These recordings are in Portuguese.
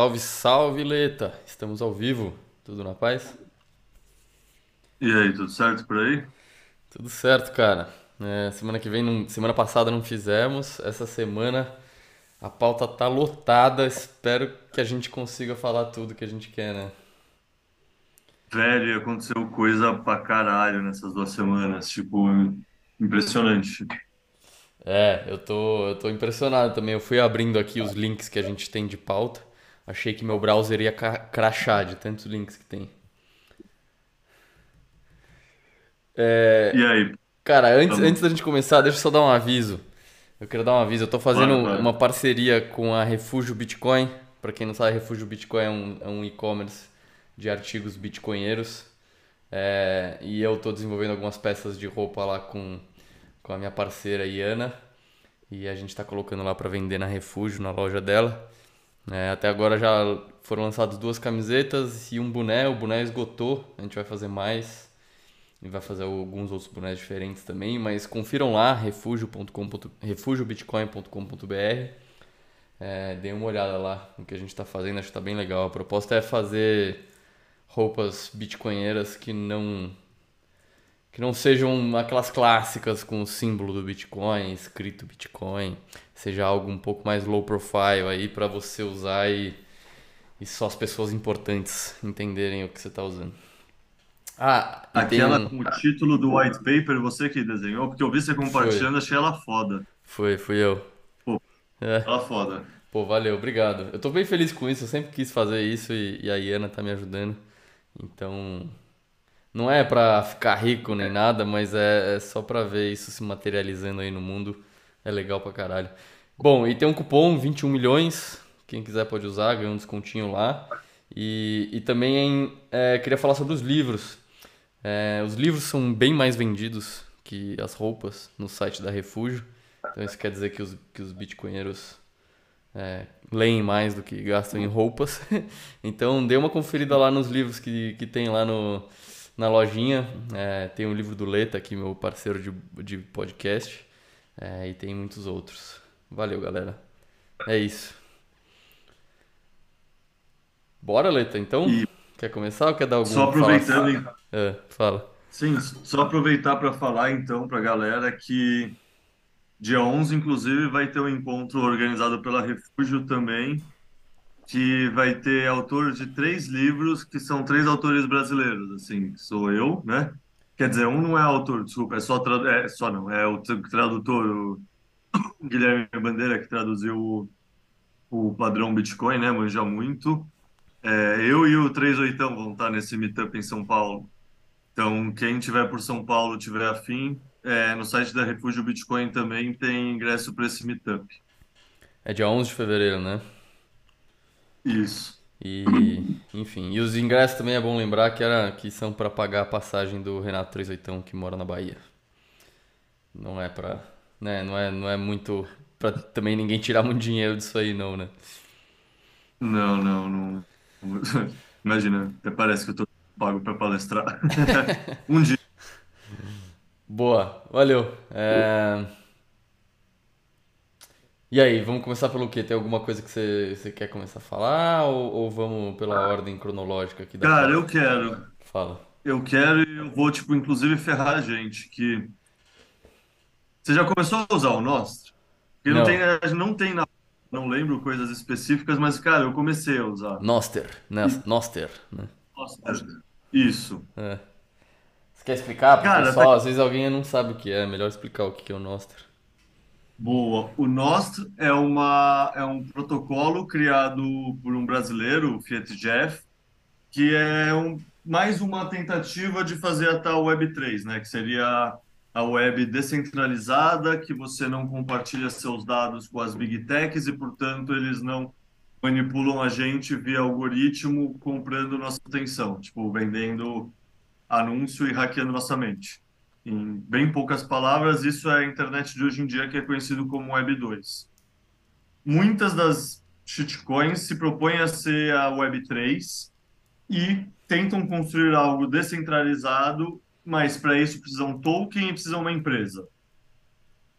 Salve, salve, Leta! Estamos ao vivo. Tudo na paz? E aí, tudo certo por aí? Tudo certo, cara. É, semana que vem, não- semana passada não fizemos. Essa semana a pauta tá lotada. Espero que a gente consiga falar tudo que a gente quer, né? Velho, aconteceu coisa pra caralho nessas duas semanas, tipo, impressionante. É, eu tô, eu tô impressionado também. Eu fui abrindo aqui os links que a gente tem de pauta. Achei que meu browser ia crashar de tantos links que tem. E aí? Cara, antes, antes da gente começar, deixa eu só dar um aviso. Eu quero dar um aviso. Eu tô fazendo Claro, claro. uma parceria com a Refúgio Bitcoin. Pra quem não sabe, Refúgio Bitcoin é um, é um e-commerce de artigos bitcoinheiros. É, e eu tô desenvolvendo algumas peças de roupa lá com, com a minha parceira Iana. E a gente tá colocando lá pra vender na Refúgio, na loja dela. É, até agora já foram lançadas duas camisetas e um boné. O boné esgotou. A gente vai fazer mais. E vai fazer alguns outros bonés diferentes também, mas confiram lá, refugiobitcoin.com.br. É, deem uma olhada lá no que a gente está fazendo, acho que tá bem legal. A proposta é fazer roupas bitcoinheiras que não que não sejam aquelas clássicas com o símbolo do Bitcoin, escrito Bitcoin, seja algo um pouco mais low profile aí para você usar e, e só as pessoas importantes entenderem o que você está usando. Ah, Aquela um. com o título do white paper, você que desenhou? Porque eu vi você Foi, compartilhando, achei ela foda. foi, fui eu. Pô, É, ela foda. pô, valeu, obrigado. Eu tô bem feliz com isso, eu sempre quis fazer isso e, e a Iana tá me ajudando. Então, não é pra ficar rico nem nada, mas é, é só pra ver isso se materializando aí no mundo. É legal pra caralho. Bom, e tem um cupom 21 milhões, quem quiser pode usar, ganha um descontinho lá. E, e também é, queria falar sobre os livros. É, os livros são bem mais vendidos que as roupas no site da Refúgio. Então isso quer dizer que os, que os bitcoinheiros é, leem mais do que gastam em roupas. Então dê uma conferida lá nos livros que, que tem lá no, na lojinha. É, tem o livro do Leta, aqui, meu parceiro de, de podcast. É, e tem muitos outros. Valeu, galera. É isso. Bora, Leta, então? E Quer começar ou quer dar só algum falar? aproveitando, hein? É, fala. Sim, só aproveitar para falar então pra galera que dia 11, inclusive, vai ter um encontro organizado pela Refúgio também, que vai ter autor de três livros que são três autores brasileiros, assim, sou eu, né? Quer dizer, um não é autor, desculpa, é só, tradu- é só não, é o tra- tradutor, o Guilherme Bandeira, que traduziu o, o Padrão Bitcoin, né? Manja muito. É, eu e o 38 vão estar nesse meetup em São Paulo. Então, quem tiver por São Paulo, tiver afim, é, no site da Refúgio Bitcoin também tem ingresso para esse meetup. É dia 11 de fevereiro, né? Isso. E, enfim, e os ingressos também é bom lembrar que, era, que são para pagar a passagem do Renato 38 que mora na Bahia. Não é pra, né, não é, não é muito pra também ninguém tirar muito dinheiro disso aí não, né? Não, não, não. Imagina, até parece que eu tô pago para palestrar. Um dia. Boa, valeu. É, E aí, vamos começar pelo quê? Tem alguma coisa que você, você quer começar a falar ou, ou vamos pela ordem cronológica aqui da Cara, eu pauta? quero. Fala. Eu quero e eu vou, tipo, inclusive ferrar a gente, que... Você já começou a usar o Nostr? Porque não tem, Não, não tem na... Não lembro coisas específicas, mas, cara, eu comecei a usar. Noster, né? Noster, né? isso. É. Você quer explicar pro Cara, tá pessoal? Às vezes alguém não sabe o que é, é melhor explicar o que que é o Nostr. Boa. O Nostr é uma é um protocolo criado por um brasileiro, o Fiat Jeff, que é um, mais uma tentativa de fazer a tal Web3, né? Que seria a web descentralizada, que você não compartilha seus dados com as big techs e, portanto, eles não manipulam a gente via algoritmo comprando nossa atenção, tipo, vendendo anúncio e hackeando nossa mente. Em bem poucas palavras, isso é a internet de hoje em dia, que é conhecido como Web 2. Muitas das shitcoins se propõem a ser a Web 3 e tentam construir algo descentralizado, mas para isso precisam um token e precisam uma empresa.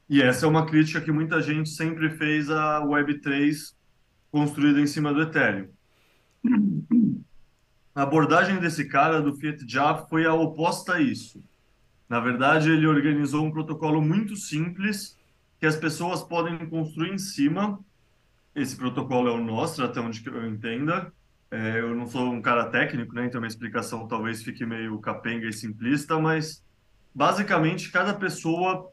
E essa é uma crítica que muita gente sempre fez à Web 3 construída em cima do Ethereum. a abordagem desse cara do Fiat Java foi a oposta a isso. Na verdade, ele organizou um protocolo muito simples que as pessoas podem construir em cima. Esse protocolo é o nosso, até onde eu entenda. É, eu não sou um cara técnico, né? Então minha explicação talvez fique meio capenga e simplista, mas basicamente cada pessoa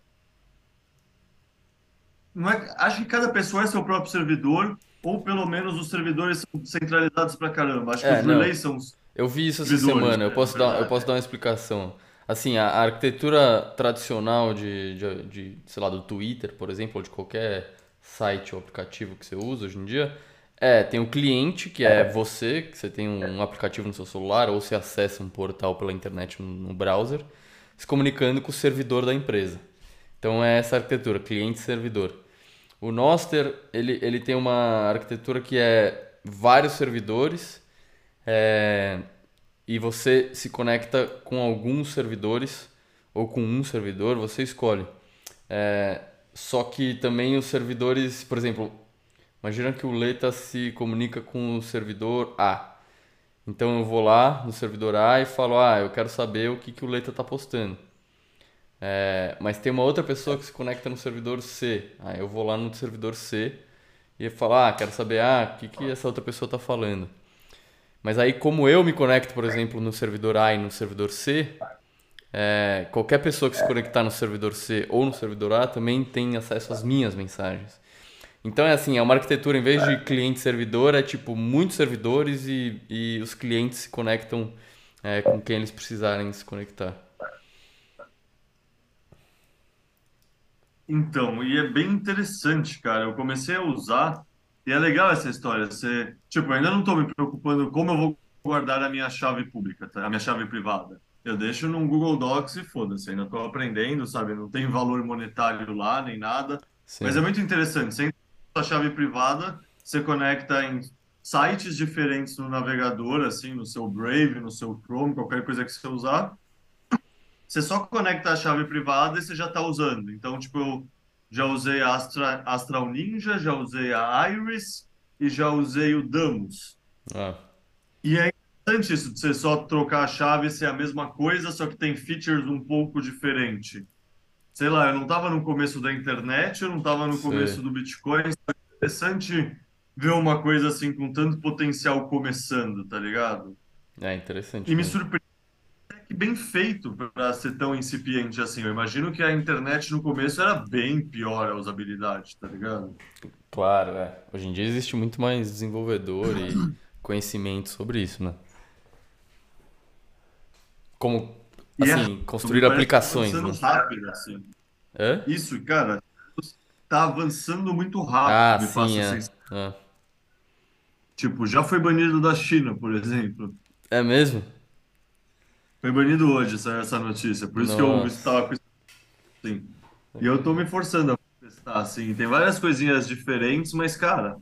é, acho que cada pessoa é seu próprio servidor, ou pelo menos os servidores são centralizados pra caramba. Acho que É, os não. relays são os Eu vi isso essa semana, eu? Na posso dar, eu posso dar uma explicação. Assim, a a arquitetura tradicional de, de, de, sei lá, do Twitter, por exemplo, ou de qualquer site ou aplicativo que você usa hoje em dia, é, tem o cliente, que é você, que você tem um aplicativo no seu celular, ou você acessa um portal pela internet no, no browser, se comunicando com o servidor da empresa. Então é essa arquitetura, cliente-servidor. O Noster, ele, ele tem uma arquitetura que é vários servidores, é, e você se conecta com alguns servidores ou com um servidor, você escolhe. É, só que também os servidores, por exemplo, imagina que o Leta se comunica com o servidor A. Então eu vou lá no servidor A e falo, ah, eu quero saber o que, que o Leta está postando. É, mas tem uma outra pessoa que se conecta no servidor C. Aí eu vou lá no servidor C e falo, ah, quero saber, ah, o que, que essa outra pessoa está falando. Mas aí, como eu me conecto, por exemplo, no servidor A e no servidor C, é, qualquer pessoa que se conectar no servidor C ou no servidor A também tem acesso às minhas mensagens. Então é assim, é uma arquitetura, em vez de cliente-servidor, é tipo muitos servidores e, e os clientes se conectam é, com quem eles precisarem se conectar. Então, e é bem interessante, cara. Eu comecei a usar e é legal essa história. Você, tipo, eu ainda não estou me preocupando como eu vou guardar a minha chave pública, tá? A minha chave privada. Eu deixo num Google Docs e foda-se. Ainda estou aprendendo, sabe? Não tem valor monetário lá nem nada. Mas é Sim, muito interessante. Você entra na chave privada, você conecta em sites diferentes no navegador, assim, no seu Brave, no seu Chrome, qualquer coisa que você usar. Você só conecta a chave privada e você já está usando. Então, tipo, eu já usei a Astra, Astral Ninja, já usei a Iris e já usei o Damus. ah, E é interessante isso de você só trocar a chave e ser a mesma coisa, só que tem features um pouco diferente. Sei lá, eu não estava no começo da internet, eu não estava no começo do Bitcoin. É interessante ver uma coisa assim com tanto potencial começando, tá ligado? É interessante E me mesmo. surpreende bem feito para ser tão incipiente assim. Eu imagino que a internet no começo era bem pior a usabilidade, tá ligado? Claro, é. Hoje em dia existe muito mais desenvolvedor e conhecimento sobre isso, né? Como, é assim, construir tá aplicações, avançando né? rápido, assim. Hã? Isso, cara, tá avançando muito Ah, rápido, me sim, é. sensação. É, Tipo, já foi banido da China, por exemplo. É mesmo? Foi banido hoje essa, essa notícia, por isso que eu Nossa. estava com assim. E eu tô me forçando a testar, assim. Tem várias coisinhas diferentes, mas, cara,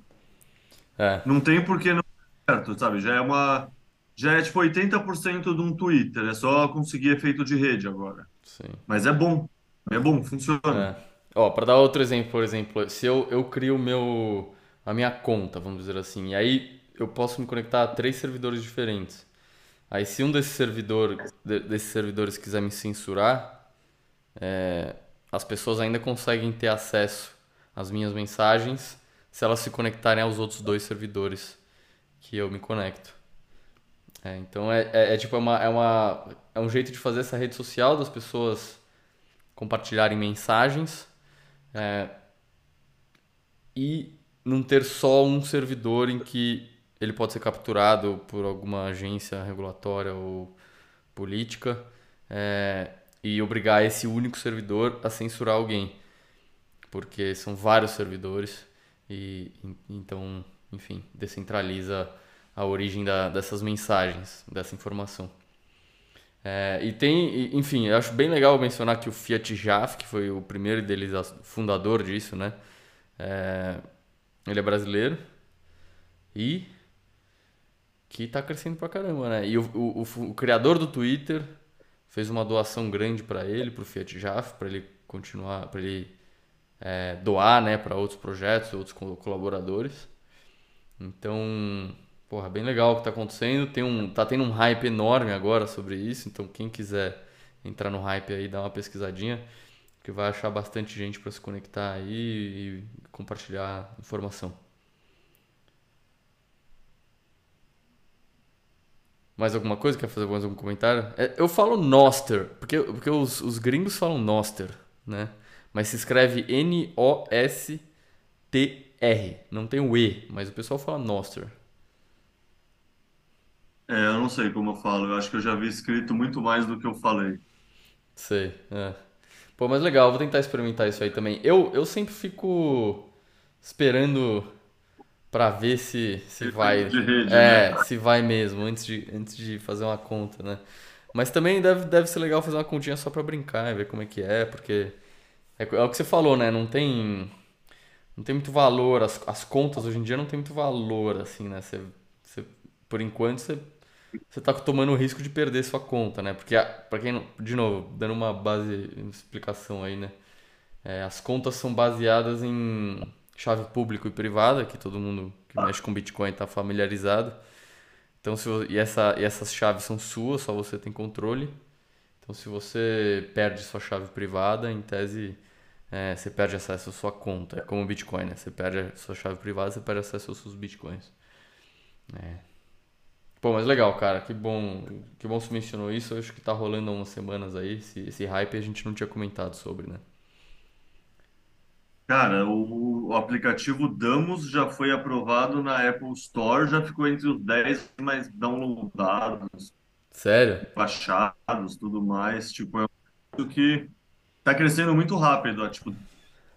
É, não tem por que não certo, sabe? Já é uma. Já é tipo 80% de um Twitter, é só conseguir efeito de rede agora. sim. Mas é bom, é bom, funciona. É. Ó, para dar outro exemplo, por exemplo, se eu, eu crio meu, a minha conta, vamos dizer assim, e aí eu posso me conectar a três servidores diferentes. Aí se um desses servidor, de- desses servidores quiser me censurar, é, as pessoas ainda conseguem ter acesso às minhas mensagens se elas se conectarem aos outros dois servidores que eu me conecto. É, então é, é, é tipo é uma, é uma, é um jeito de fazer essa rede social das pessoas compartilharem mensagens é, e não ter só um servidor em que ele pode ser capturado por alguma agência regulatória ou política é, e obrigar esse único servidor a censurar alguém, porque são vários servidores e en- então, enfim, descentraliza a origem da- dessas mensagens, dessa informação. É, e tem, enfim, eu acho bem legal mencionar que o Fiat Jaf, que foi o primeiro fundador disso, né? É, ele é brasileiro e que tá crescendo pra caramba, né? E o, o, o, o criador do Twitter fez uma doação grande pra ele, pro Fiat Jaf, pra ele continuar, para ele é, doar, né, para outros projetos, outros co- colaboradores. Então, porra, bem legal o que tá acontecendo. Tem um, tá tendo um hype enorme agora sobre isso, então quem quiser entrar no hype aí, dar uma pesquisadinha, que vai achar bastante gente para se conectar aí e compartilhar informação. Mais alguma coisa? Quer fazer mais algum comentário? É, eu falo Noster, porque, porque os, os gringos falam Noster, né? Mas se escreve N-O-S-T-R. Não tem o E, mas o pessoal fala Noster. É, eu não sei como eu falo. Eu acho que eu já vi escrito muito mais do que eu falei. Sei, é. Pô, mas legal, vou tentar experimentar isso aí também. Eu, eu sempre fico esperando pra ver se, se vai. É, né? se vai mesmo, antes de, antes de fazer uma conta, né? Mas também deve, deve ser legal fazer uma continha só pra brincar e ver como é que é, porque é, é o que você falou, né? Não tem, não tem muito valor, as, as contas hoje em dia não tem muito valor, assim, né? Você, você, por enquanto você, você tá tomando o risco de perder sua conta, né? Porque, a- pra quem de novo, dando uma base, uma explicação aí, né? É, as contas são baseadas em chave público e privada, que todo mundo que mexe com Bitcoin está familiarizado. Então, se, e, essa, e essas chaves são suas, só você tem controle. Então, se você perde sua chave privada, em tese, é, você perde acesso à sua conta. É como o Bitcoin, né? Você perde a sua chave privada, você perde acesso aos seus Bitcoins. É. Pô, mas legal, cara. Que bom, que bom você mencionou isso. Eu acho que tá rolando há umas semanas aí. Esse, esse hype a gente não tinha comentado sobre, né? Cara, o, o aplicativo Damos já foi aprovado na Apple Store, já ficou entre os 10 mais downloadados, Sério? baixados, tudo mais. Tipo, é um que tá crescendo muito rápido. ó. Tipo,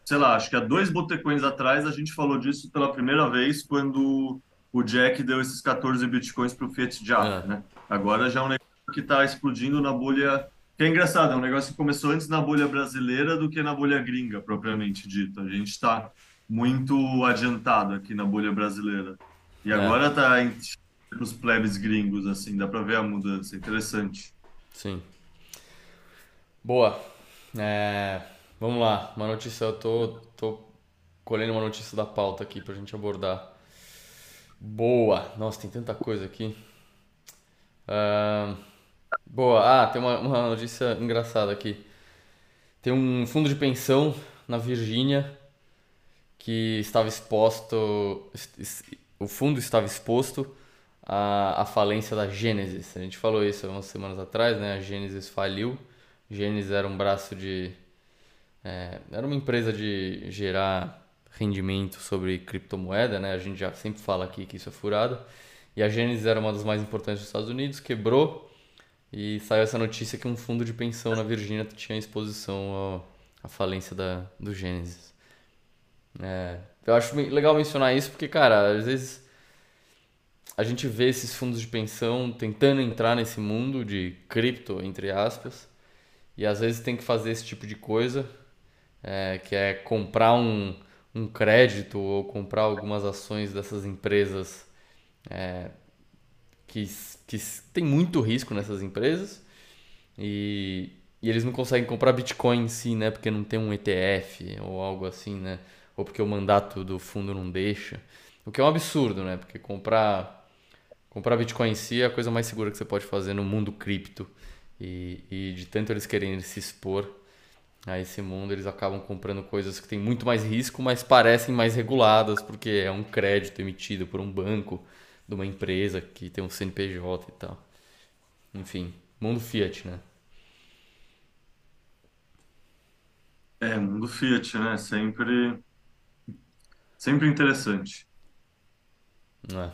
sei lá, acho que há dois botecões atrás a gente falou disso pela primeira vez quando o Jack deu esses 14 bitcoins para o Fiat Ah, Jaffe, né? Agora já é um negócio que está explodindo na bolha. Que é engraçado, é um negócio que começou antes na bolha brasileira do que na bolha gringa, propriamente dito. A gente está muito adiantado aqui na bolha brasileira. E é, agora está os plebes gringos, assim, dá para ver a mudança. Interessante. sim. Boa. É, vamos lá. Uma notícia, eu tô, tô colhendo uma notícia da pauta aqui pra gente abordar. Boa. Nossa, tem tanta coisa aqui. Ah, boa. Ah, tem uma, uma notícia engraçada aqui. Tem um fundo de pensão na Virgínia que estava exposto, o fundo estava exposto à, à falência da Gênesis. A gente falou isso há umas semanas atrás, né? A Gênesis faliu. Gênesis era um braço de, é, era uma empresa de gerar rendimento sobre criptomoeda, né? A gente já sempre fala aqui que isso é furada. E a Gênesis era uma das mais importantes dos Estados Unidos, quebrou e saiu essa notícia que um fundo de pensão na Virgínia tinha exposição à falência da, do Gênesis. É, eu acho legal mencionar isso porque, cara, às vezes a gente vê esses fundos de pensão tentando entrar nesse mundo de cripto, entre aspas, e às vezes tem que fazer esse tipo de coisa, é, que é comprar um, um crédito ou comprar algumas ações dessas empresas que, que tem muito risco nessas empresas e, e eles não conseguem comprar Bitcoin em si, né? Porque não tem um ETF ou algo assim, né? Ou porque o mandato do fundo não deixa. O que é um absurdo, né? Porque comprar, comprar Bitcoin em si é a coisa mais segura que você pode fazer no mundo cripto. E, e de tanto eles querem se expor a esse mundo, eles acabam comprando coisas que têm muito mais risco, mas parecem mais reguladas, porque é um crédito emitido por um banco de uma empresa que tem um CNPJ e tal. Enfim, mundo Fiat, né? É, mundo Fiat, né? Sempre, sempre interessante. É.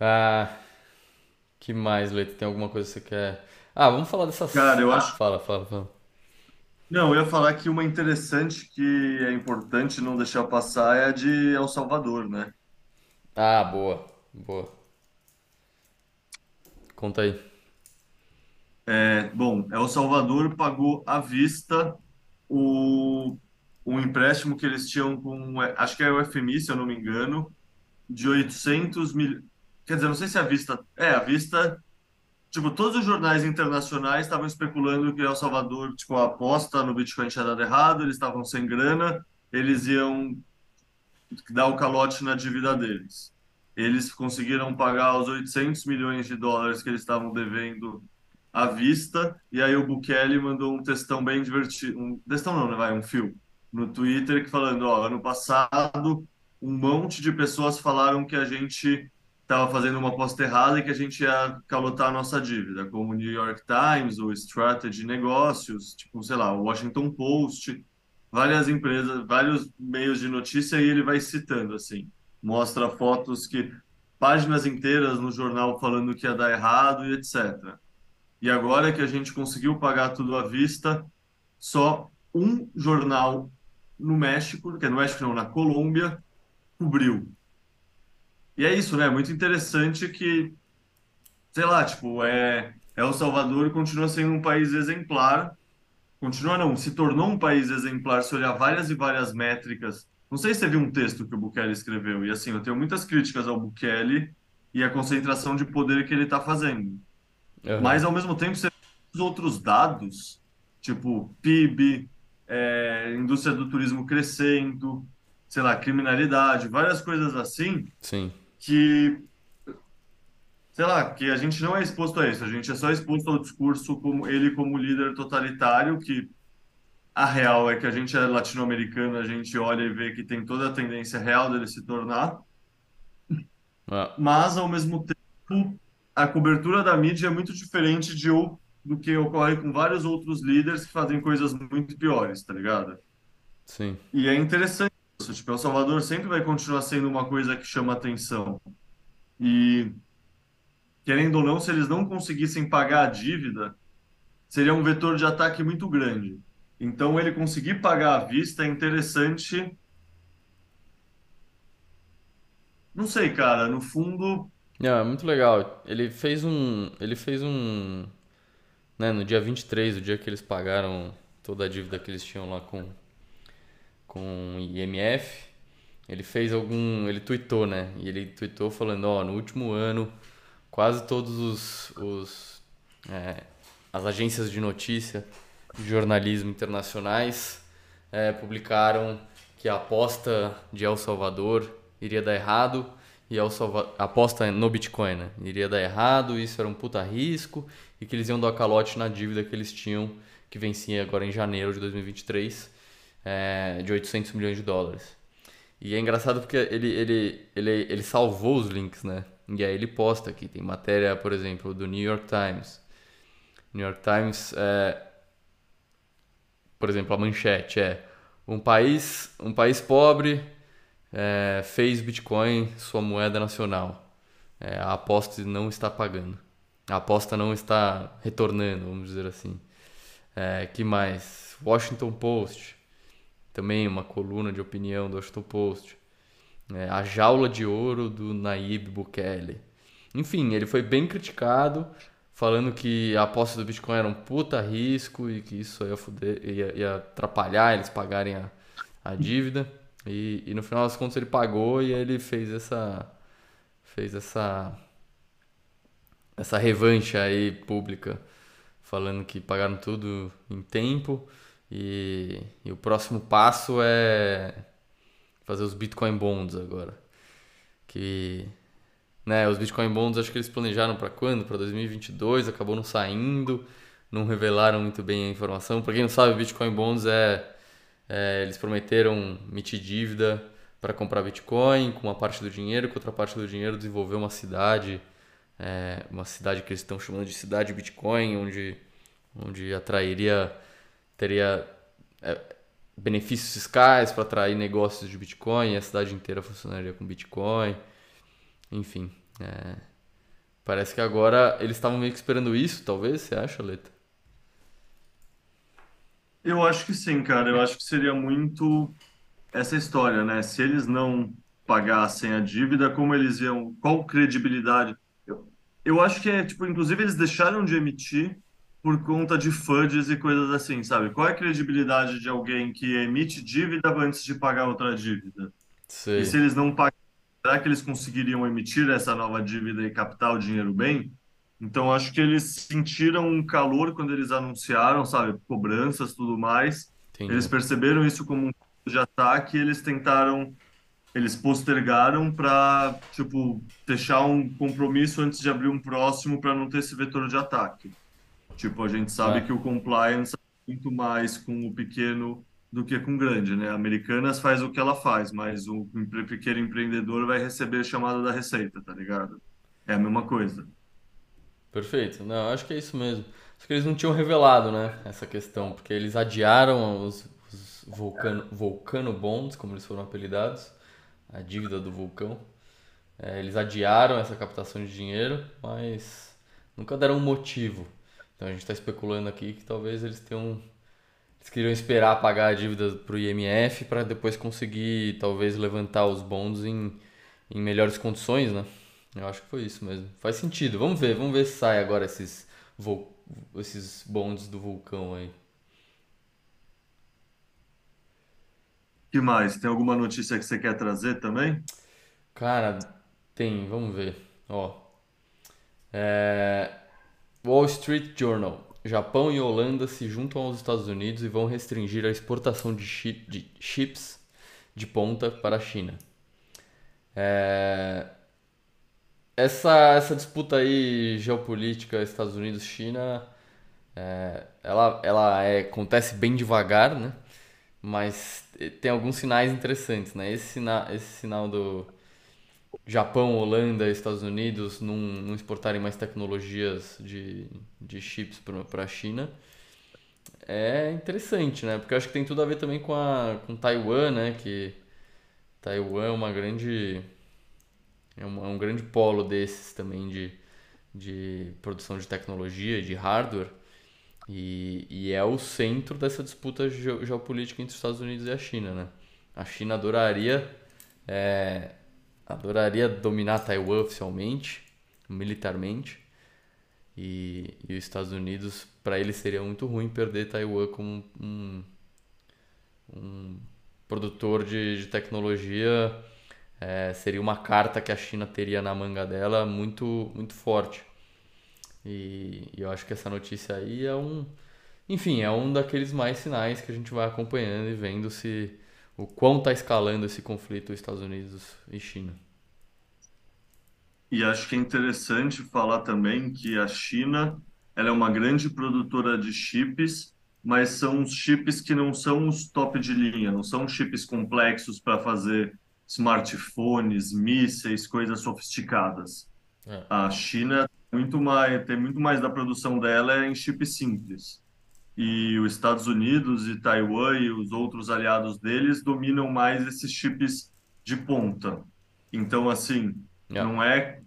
Ah, que mais, Leite? Tem alguma coisa que você quer? Ah, vamos falar Cara, dessas. eu acho. Fala, fala, fala. Não, eu ia falar que uma interessante que é importante não deixar passar é a de El Salvador, né? Ah, boa, boa. Conta aí. É, bom, El Salvador pagou à vista o, o empréstimo que eles tinham com, acho que é o FMI, se eu não me engano, de 800 mil. Quer dizer, não sei se é à vista. É, à vista. Tipo, todos os jornais internacionais estavam especulando que El Salvador, tipo, a aposta no Bitcoin tinha dado errado, eles estavam sem grana, eles iam dar o calote na dívida deles. eles conseguiram pagar os 800 milhões de dólares que eles estavam devendo à vista, e aí o Bukele mandou um textão bem divertido, um textão não, né, vai, um fio, no Twitter falando, ó, ano passado um monte de pessoas falaram que a gente estava fazendo uma aposta errada e que a gente ia calotar a nossa dívida, como o New York Times, o Strategy Negócios, tipo, sei lá, o Washington Post, várias empresas, vários meios de notícia e ele vai citando assim, mostra fotos que páginas inteiras no jornal falando que ia dar errado e etc. E agora que a gente conseguiu pagar tudo à vista, só um jornal no México, que é no México não, na Colômbia, cobriu. E é isso, né? Muito interessante que, sei lá, tipo, é, El Salvador continua sendo um país exemplar Continua não, se tornou um país exemplar se olhar várias e várias métricas. Não sei se você viu um texto que o Bukele escreveu, e assim, eu tenho muitas críticas ao Bukele e a concentração de poder que ele está fazendo. Aham. Mas, ao mesmo tempo, você os outros dados, tipo PIB, é, indústria do turismo crescendo, sei lá, criminalidade, várias coisas assim, Sim. que, sei lá, que a gente não é exposto a isso, a gente é só exposto ao discurso como ele como líder totalitário, que A real é que a gente é latino-americano, a gente olha e vê que tem toda a tendência real dele se tornar, Ah, mas ao mesmo tempo a cobertura da mídia é muito diferente de ou- do que ocorre com vários outros líderes que fazem coisas muito piores, tá ligado? sim. E é interessante isso, tipo, El Salvador sempre vai continuar sendo uma coisa que chama atenção. E querendo ou não, se eles não conseguissem pagar a dívida, seria um vetor de ataque muito grande. Então, ele conseguir pagar à vista é interessante Não sei, cara. No fundo, é muito legal. Ele fez um. Ele fez um. Né, no dia 23, o dia que eles pagaram toda a dívida que eles tinham lá com, com IMF, ele fez algum. Ele tweetou, né? E ele tweetou falando: Ó, no último ano, quase todos os. os é, as agências de notícia de jornalismo internacionais é, publicaram que a aposta de El Salvador iria dar errado e El Salva... a aposta no Bitcoin né? iria dar errado, isso era um puta risco e que eles iam dar calote na dívida que eles tinham, que vencia agora em janeiro de 2023, é, de 800 milhões de dólares. E é engraçado porque ele, ele, ele, ele salvou os links, né? E aí ele posta aqui, tem matéria, por exemplo, do New York Times. New York Times é, por exemplo, a manchete é um país, um país pobre é, fez Bitcoin sua moeda nacional. É, a aposta não está pagando. A aposta não está retornando, vamos dizer assim. É, que mais? Washington Post, também uma coluna de opinião do Washington Post. É, a jaula de ouro do Nayib Bukele. Enfim, ele foi bem criticado, falando que a aposta do Bitcoin era um puta risco e que isso ia, fuder, ia, ia atrapalhar eles pagarem a, a dívida. E, e no final das contas ele pagou e ele fez essa fez essa essa revanche aí pública, falando que pagaram tudo em tempo e, e o próximo passo é fazer os Bitcoin Bonds agora. Que né? Os Bitcoin Bonds acho que eles planejaram para quando? Para 2022, acabou não saindo, não revelaram muito bem a informação. Para quem não sabe, Bitcoin Bonds é, é eles prometeram emitir dívida para comprar Bitcoin com uma parte do dinheiro, com outra parte do dinheiro desenvolver uma cidade, é, uma cidade que eles estão chamando de cidade Bitcoin, onde onde atrairia teria é, benefícios fiscais para atrair negócios de Bitcoin, e a cidade inteira funcionaria com Bitcoin. Enfim, é, parece que agora eles estavam meio que esperando isso, talvez, você acha, Leta? eu acho que sim, cara. Eu acho que seria muito essa história, né? Se eles não pagassem a dívida, como eles iam, qual credibilidade? Eu, eu acho que é, tipo, inclusive eles deixaram de emitir por conta de fudges e coisas assim, sabe? Qual é a credibilidade de alguém que emite dívida antes de pagar outra dívida? E Sei, se eles não pagam, será que eles conseguiriam emitir essa nova dívida e captar o dinheiro bem? Então, acho que eles sentiram um calor quando eles anunciaram, sabe, cobranças, tudo mais. Eles entendi. perceberam isso como um ponto de ataque e eles tentaram. eles postergaram para, tipo, fechar um compromisso antes de abrir um próximo para não ter esse vetor de ataque. Tipo, a gente sabe É, que o compliance é muito mais com o pequeno do que com o grande, né? A Americanas faz o que ela faz, mas o pequeno empreendedor vai receber chamada da Receita, tá ligado? É a mesma coisa. perfeito. Não, acho que é isso mesmo. Acho que eles não tinham revelado, né, essa questão, porque eles adiaram os, os vulcano, vulcano bonds, como eles foram apelidados, a dívida do vulcão. É, eles adiaram essa captação de dinheiro, mas nunca deram um motivo. Então a gente está especulando aqui que talvez eles tenham, eles queriam esperar pagar a dívida para o IMF para depois conseguir talvez levantar os bonds em, em melhores condições, né? Eu acho que foi isso mesmo. Faz sentido. Vamos ver, vamos ver se sai agora esses vul- esses bonds do vulcão aí. que mais? Tem alguma notícia que você quer trazer também? Cara, tem, vamos ver. Ó, é, Wall Street Journal. Japão e Holanda se juntam aos Estados Unidos e vão restringir a exportação de, chi- de chips de ponta para a China. É, essa, essa disputa aí geopolítica Estados Unidos-China, é, ela, ela é- acontece bem devagar, né? Mas tem alguns sinais interessantes, né? Esse, sina, esse sinal do Japão, Holanda, Estados Unidos não, não exportarem mais tecnologias de, de chips para a China é interessante, né? Porque eu acho que tem tudo a ver também com a com Taiwan, né? Que Taiwan é uma grande é um, é um grande polo desses também de, de produção de tecnologia, de hardware. E, e é o centro dessa disputa geo- geopolítica entre os Estados Unidos e a China, né? A China adoraria, é, adoraria dominar Taiwan oficialmente, militarmente, e, e os Estados Unidos, para eles seria muito ruim perder Taiwan como um, um produtor de, de tecnologia, é, seria uma carta que a China teria na manga dela muito, muito forte. E, e eu acho que essa notícia aí é um, enfim, é um daqueles mais sinais que a gente vai acompanhando e vendo se o quão está escalando esse conflito Estados Unidos e China. E acho que é interessante falar também que a China, ela é uma grande produtora de chips, mas são os chips que não são os top de linha, não são chips complexos para fazer smartphones, mísseis, coisas sofisticadas. É, A China muito mais, tem muito mais da produção dela em chips simples. E os Estados Unidos e Taiwan e os outros aliados deles dominam mais esses chips de ponta. Então, assim, yeah, não é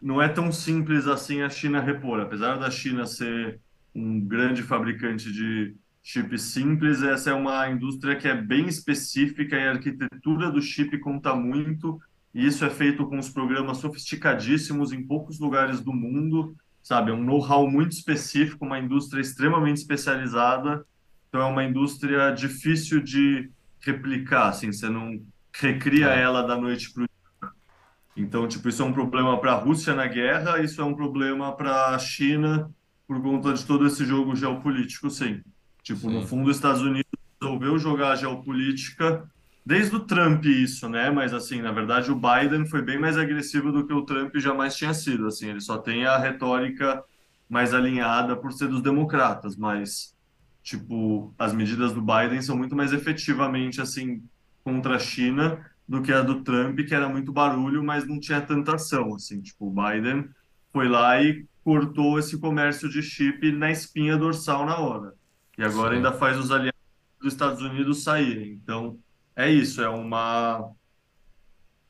não é tão simples assim a China repor. Apesar da China ser um grande fabricante de chips simples, essa é uma indústria que é bem específica e a arquitetura do chip conta muito. E isso é feito com os programas sofisticadíssimos em poucos lugares do mundo, sabe? Um know-how muito específico, uma indústria extremamente especializada. Então é uma indústria difícil de replicar, assim, você não recria é, ela da noite para então, tipo, isso é um problema para a Rússia na guerra, isso é um problema para a China por conta de todo esse jogo geopolítico, sim. Tipo, no sim, fundo, os Estados Unidos resolveu jogar a geopolítica desde o Trump isso, né? Mas assim, na verdade, o Biden foi bem mais agressivo do que o Trump jamais tinha sido, assim, ele só tem a retórica mais alinhada por ser dos democratas, mas tipo, as medidas do Biden são muito mais efetivamente assim contra a China do que a do Trump, que era muito barulho, mas não tinha tanta ação, assim, tipo, o Biden foi lá e cortou esse comércio de chip na espinha dorsal na hora. E agora sim, ainda faz os aliados dos Estados Unidos saírem. Então, é isso, é uma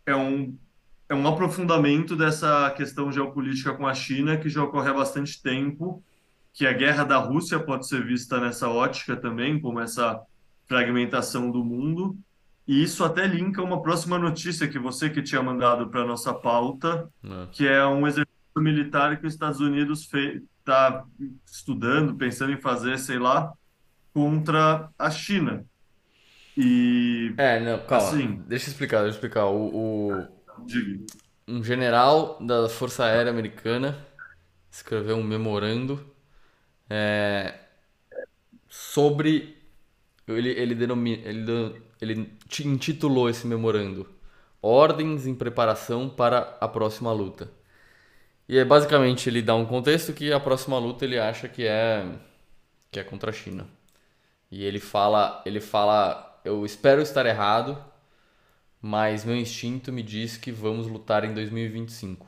é um é um aprofundamento dessa questão geopolítica com a China que já ocorre há bastante tempo, que a guerra da Rússia pode ser vista nessa ótica também, como essa fragmentação do mundo. E isso até linka uma próxima notícia que você que tinha mandado para a nossa pauta, é, que é um exercício militar que os Estados Unidos está estudando, pensando em fazer, sei lá, contra a China. E, É, não, calma, assim, deixa eu explicar, deixa eu explicar. O, o, um general da Força Aérea Americana escreveu um memorando é, sobre. Ele, ele, denomi, ele, ele intitulou esse memorando ordens em preparação para a próxima luta. E é basicamente ele dá um contexto que a próxima luta ele acha que é que é contra a China. E ele fala, ele fala, eu espero estar errado, mas meu instinto me diz que vamos lutar em 2025.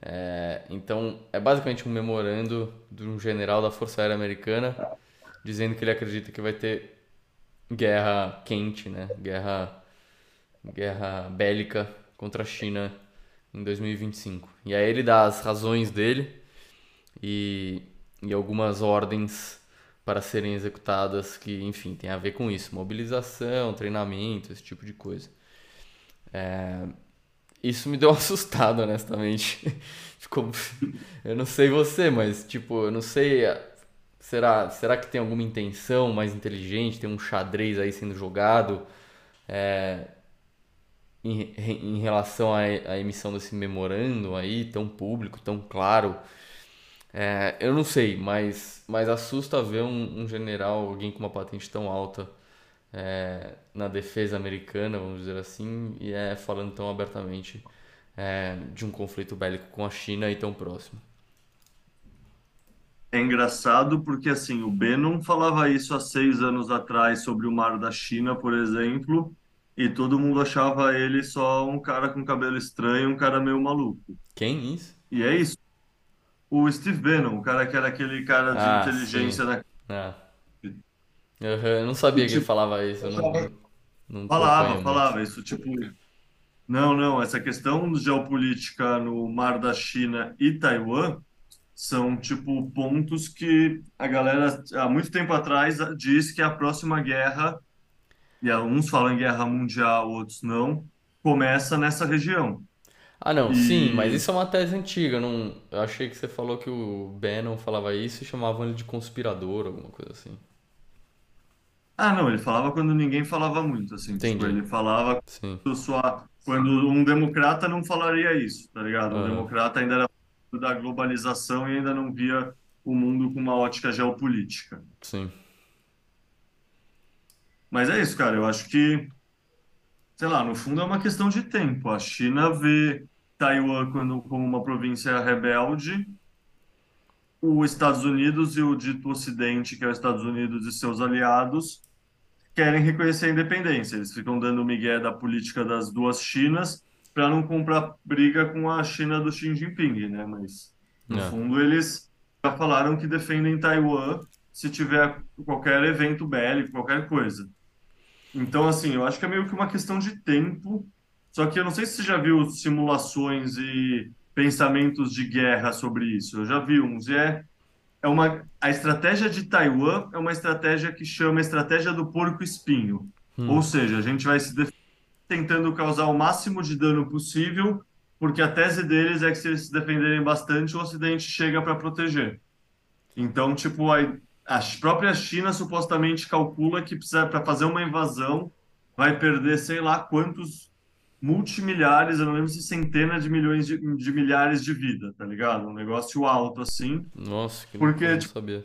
É, então é basicamente um memorando de um general da Força Aérea Americana dizendo que ele acredita que vai ter guerra quente, né? Guerra, guerra bélica contra a China em 2025. E aí ele dá as razões dele e, e algumas ordens para serem executadas que, enfim, tem a ver com isso. Mobilização, treinamento, esse tipo de coisa. É, isso me deu uma assustada, honestamente. Ficou... Eu não sei você, mas, tipo, eu não sei... Será, será que tem alguma intenção mais inteligente? Tem um xadrez aí sendo jogado? É, em, em relação à emissão desse memorando aí, tão público, tão claro. É, eu não sei, mas, mas assusta ver um, um general, alguém com uma patente tão alta é, na defesa americana, vamos dizer assim, e é falando tão abertamente é, de um conflito bélico com a China e tão próximo. É engraçado porque assim o Bannon falava isso há seis anos atrás sobre o Mar da China, por exemplo, e todo mundo achava ele só um cara com cabelo estranho, um cara meio maluco. Quem isso? E é isso. O Steve Bannon, o cara que era aquele cara de Ah, inteligência sim. da. Uhum, Eu não sabia que ele Tipo, falava isso, eu não, não falava, falava isso, tipo, não, não, essa questão geopolítica no Mar da China e Taiwan são tipo pontos que a galera há muito tempo atrás diz que a próxima guerra, e uns falam em guerra mundial, outros não, começa nessa região. Ah, não, sim, mas E isso é uma tese antiga. eu Não, eu achei que você falou que o Bannon falava isso e chamavam ele de conspirador, alguma coisa assim. ah, não, ele falava quando ninguém falava muito, assim, tipo, Entendi. ele falava Sim. sua quando um democrata não falaria isso, tá ligado? Um democrata ainda era da globalização e ainda não via o mundo com uma ótica geopolítica. Sim. Mas é isso, cara, eu acho que sei lá, no fundo é uma questão de tempo. A China vê Taiwan quando, como uma província rebelde, os Estados Unidos e o dito Ocidente, que é os Estados Unidos e seus aliados, querem reconhecer a independência. Eles ficam dando migué da política das duas Chinas para não comprar briga com a China do Xi Jinping, né? Mas, no É. fundo, eles já falaram que defendem Taiwan se tiver qualquer evento bélico, qualquer coisa. Então, assim, eu acho que é meio que uma questão de tempo. Só que eu não sei se você já viu simulações e pensamentos de guerra sobre isso. Eu já vi uns. E é, é uma, a estratégia de Taiwan é uma estratégia que chama estratégia do porco-espinho. Ou Hum. seja, a gente vai se tentando causar o máximo de dano possível, porque a tese deles é que se eles se defenderem bastante, o Ocidente chega para proteger. Então, tipo, a, a própria China supostamente calcula que precisa para fazer uma invasão vai perder sei lá quantos multimilhares, eu não lembro se centenas de milhões de, de milhares de vida, tá ligado? Um negócio alto assim, Nossa, que porque não tipo, sabia.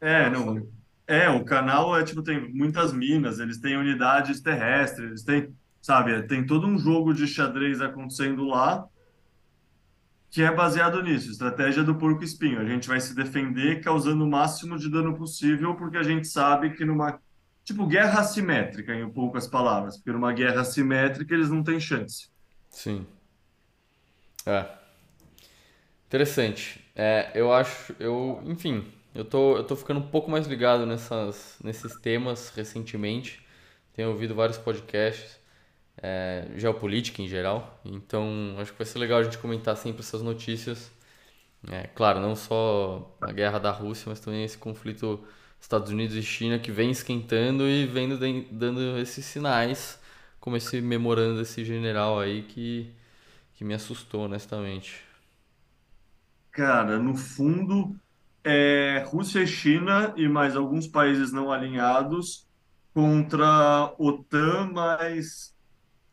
é, não, é, o canal é tipo tem muitas minas, eles têm unidades terrestres, eles têm, sabe, tem todo um jogo de xadrez acontecendo lá que é baseado nisso, estratégia do porco-espinho. A gente vai se defender causando o máximo de dano possível, porque a gente sabe que numa, tipo, guerra assimétrica, em poucas palavras, porque numa guerra assimétrica eles não têm chance. Sim. É. Interessante. É, eu acho, eu, enfim, eu tô, eu tô ficando um pouco mais ligado nessas, nesses temas recentemente. Tenho ouvido vários podcasts, é, geopolítica em geral. Então, acho que vai ser legal a gente comentar sempre essas notícias. É, claro, não só a guerra da Rússia, mas também esse conflito Estados Unidos e China que vem esquentando e vem dando esses sinais, como esse memorando desse general aí que, que me assustou, honestamente. Cara, no fundo, é Rússia e China e mais alguns países não alinhados contra OTAN, mais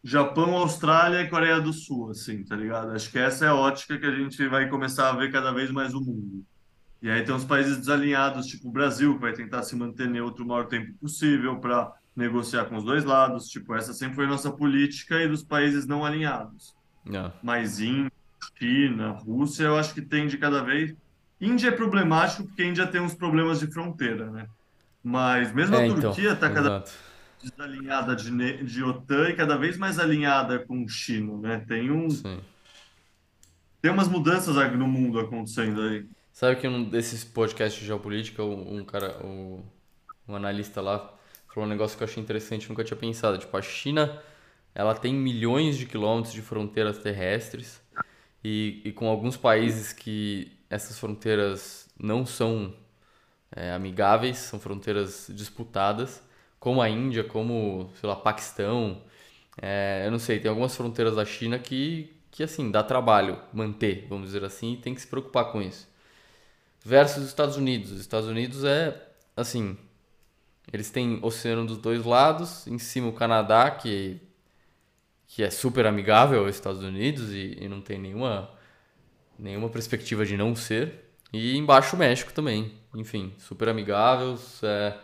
Japão, Austrália e Coreia do Sul, assim, tá ligado? Acho que essa é a ótica que a gente vai começar a ver cada vez mais o mundo. E aí tem os países desalinhados, tipo o Brasil, que vai tentar se manter neutro o maior tempo possível para negociar com os dois lados. Tipo, essa sempre foi a nossa política e dos países não alinhados. Não. Mas Índia, China, Rússia, eu acho que tende cada vez. Índia é problemático porque a Índia tem uns problemas de fronteira, né? Mas mesmo É, a então, Turquia está cada exato. Desalinhada de, de OTAN e cada vez mais alinhada com China, né? Tem um, Sim. tem umas mudanças no mundo acontecendo aí. Sabe que um desses podcasts de geopolítica, um um cara, um, um analista lá, falou um negócio que eu achei interessante, nunca tinha pensado. Tipo, a China, ela tem milhões de quilômetros de fronteiras terrestres e, e com alguns países que essas fronteiras não são é, amigáveis, são fronteiras disputadas, como a Índia, como, sei lá, Paquistão. É, eu não sei, tem algumas fronteiras da China que, que, assim, dá trabalho manter, vamos dizer assim, e tem que se preocupar com isso. Versus os Estados Unidos. Os Estados Unidos é, assim, eles têm oceano dos dois lados, em cima o Canadá, que, que é super amigável aos Estados Unidos e, e não tem nenhuma, nenhuma perspectiva de não ser. E embaixo o México também, enfim, super amigáveis. é,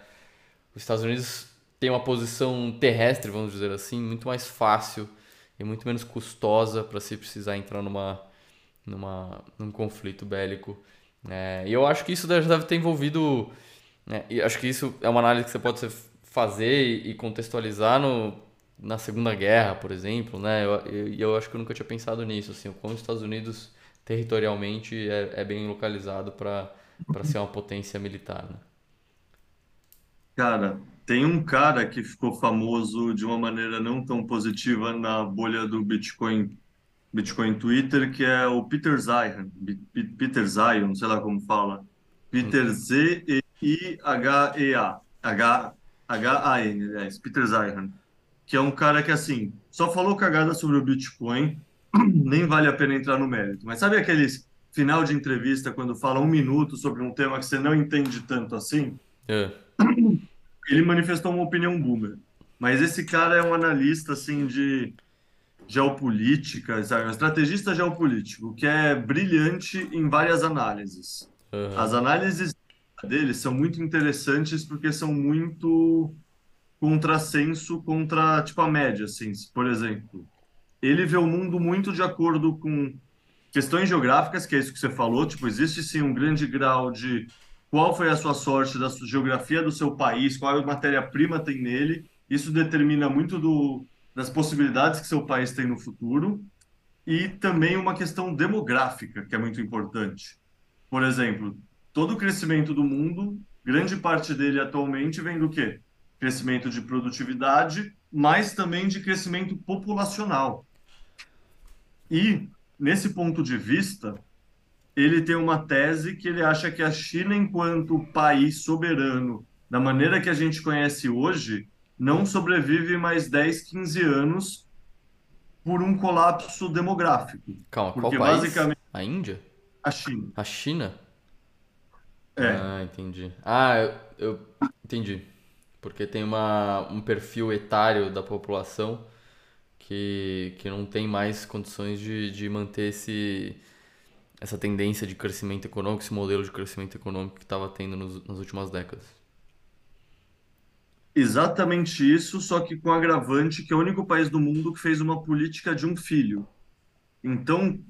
os Estados Unidos têm uma posição terrestre, vamos dizer assim, muito mais fácil e muito menos custosa para se precisar entrar numa, numa, num conflito bélico. É, e eu acho que isso deve ter envolvido. né, e acho que isso é uma análise que você pode fazer e e contextualizar no, na Segunda Guerra, por exemplo, né? Eu, eu, eu acho que eu nunca tinha pensado nisso, assim, como os Estados Unidos territorialmente é, é bem localizado para ser uma potência militar, né? Cara, tem um cara que ficou famoso de uma maneira não tão positiva na bolha do Bitcoin, Bitcoin Twitter, que é o Peter Bi- Peter Zion, sei lá como fala. Peter Z-E-I-H-E-A, H- H-A-N, aliás, Peter Zeihan, que é um cara que, assim, só falou cagada sobre o Bitcoin, nem vale a pena entrar no mérito. Mas sabe aqueles final de entrevista quando fala um minuto sobre um tema que você não entende tanto assim? É, ele manifestou uma opinião boomer. Mas esse cara é um analista assim de geopolítica, sabe? Um estrategista geopolítico que é brilhante em várias análises. aham, As análises dele são muito interessantes porque são muito contrassenso contra tipo a média, assim. Por exemplo, ele vê o mundo muito de acordo com questões geográficas, que é isso que você falou, tipo, existe sim um grande grau de qual foi a sua sorte da sua geografia do seu país, qual é matéria-prima tem nele. Isso determina muito do, das possibilidades que seu país tem no futuro. E também uma questão demográfica, que é muito importante. Por exemplo, todo o crescimento do mundo, grande parte dele atualmente vem do quê? Crescimento de produtividade, mas também de crescimento populacional. E, nesse ponto de vista, ele tem uma tese que ele acha que a China, enquanto país soberano, da maneira que a gente conhece hoje, não sobrevive mais 10, 15 anos por um colapso demográfico. Calma, qual Porque país? basicamente A Índia? a China. A China? É, Ah, entendi. Ah, eu, eu entendi. Porque tem uma, um perfil etário da população que, que não tem mais condições de, de manter esse, essa tendência de crescimento econômico, esse modelo de crescimento econômico que estava tendo nos, nas últimas décadas. exatamente isso, só que com agravante que é o único país do mundo que fez uma política de um filho. Então,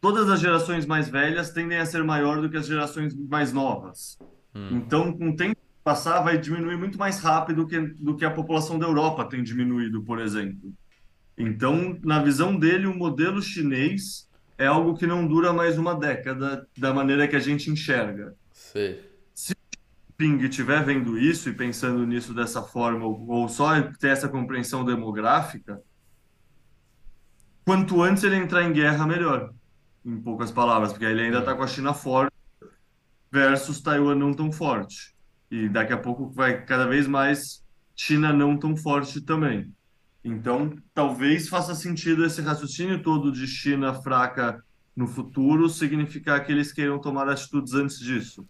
todas as gerações mais velhas tendem a ser maior do que as gerações mais novas. Hum, Então, com o tempo que passar, vai diminuir muito mais rápido que, do que a população da Europa tem diminuído, por exemplo. Então, na visão dele, o modelo chinês é algo que não dura mais uma década da maneira que a gente enxerga. sei. Se o Ping estiver vendo isso e pensando nisso dessa forma, ou, ou só ter essa compreensão demográfica, quanto antes ele entrar em guerra, melhor. Em poucas palavras, porque ele ainda está com a China forte versus Taiwan não tão forte. E daqui a pouco vai cada vez mais China não tão forte também. Então, talvez faça sentido esse raciocínio todo de China fraca no futuro significar que eles queiram tomar atitudes antes disso.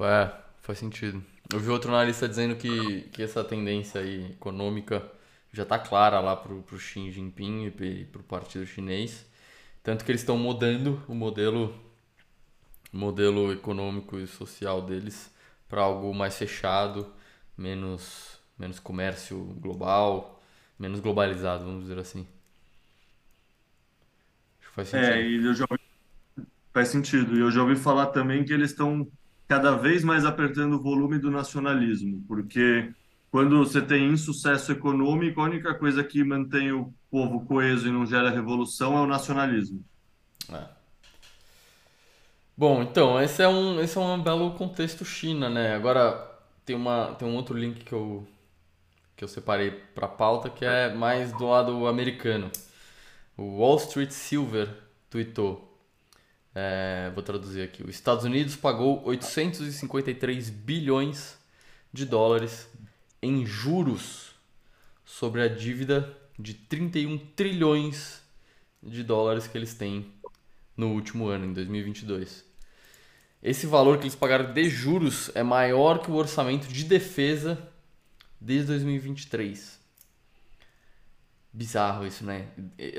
É, faz sentido. Eu vi outro analista dizendo que, que essa tendência aí econômica já está clara lá pro, pro Xi Jinping e pro partido chinês. Tanto que eles estão mudando o modelo, o modelo econômico e social deles para algo mais fechado, menos, menos comércio global, menos globalizado, vamos dizer assim. Acho que faz É, sentido. e eu já ouvi- faz sentido. E eu já ouvi falar também que eles estão cada vez mais apertando o volume do nacionalismo, porque quando você tem insucesso econômico, a única coisa que mantém o povo coeso e não gera revolução é o nacionalismo. É. Bom, então, esse é um, esse é um belo contexto China, né? Agora tem uma, tem um outro link que eu, que eu separei para pauta que é mais do lado americano. O Wall Street Silver tweetou, é, vou traduzir aqui, os Estados Unidos pagou 853 bilhões de dólares em juros sobre a dívida de 31 trilhões de dólares que eles têm no último ano, em 2022. Esse valor que eles pagaram de juros é maior que o orçamento de defesa desde 2023. Bizarro isso, né?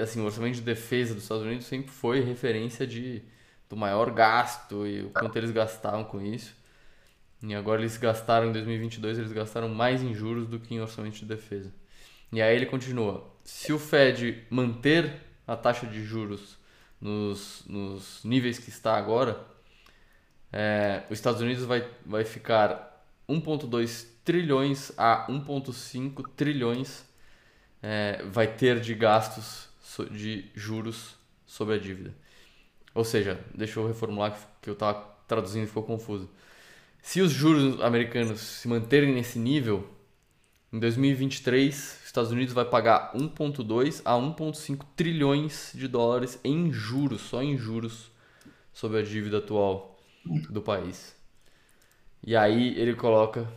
Assim, o orçamento de defesa dos Estados Unidos sempre foi referência de, do maior gasto e o quanto eles gastavam com isso. E agora eles gastaram em 2022, eles gastaram mais em juros do que em orçamento de defesa. E aí ele continua: se o Fed manter a taxa de juros nos, nos níveis que está agora, é, os Estados Unidos vai, vai ficar 1,2 trilhões a 1,5 trilhões é, vai ter de gastos de juros sobre a dívida. Ou seja, deixa eu reformular que eu estava traduzindo e ficou confuso. Se os juros americanos se manterem nesse nível, em 2023, os Estados Unidos vai pagar 1,2 a 1,5 trilhões de dólares em juros, só em juros, sobre a dívida atual do país. E aí ele coloca,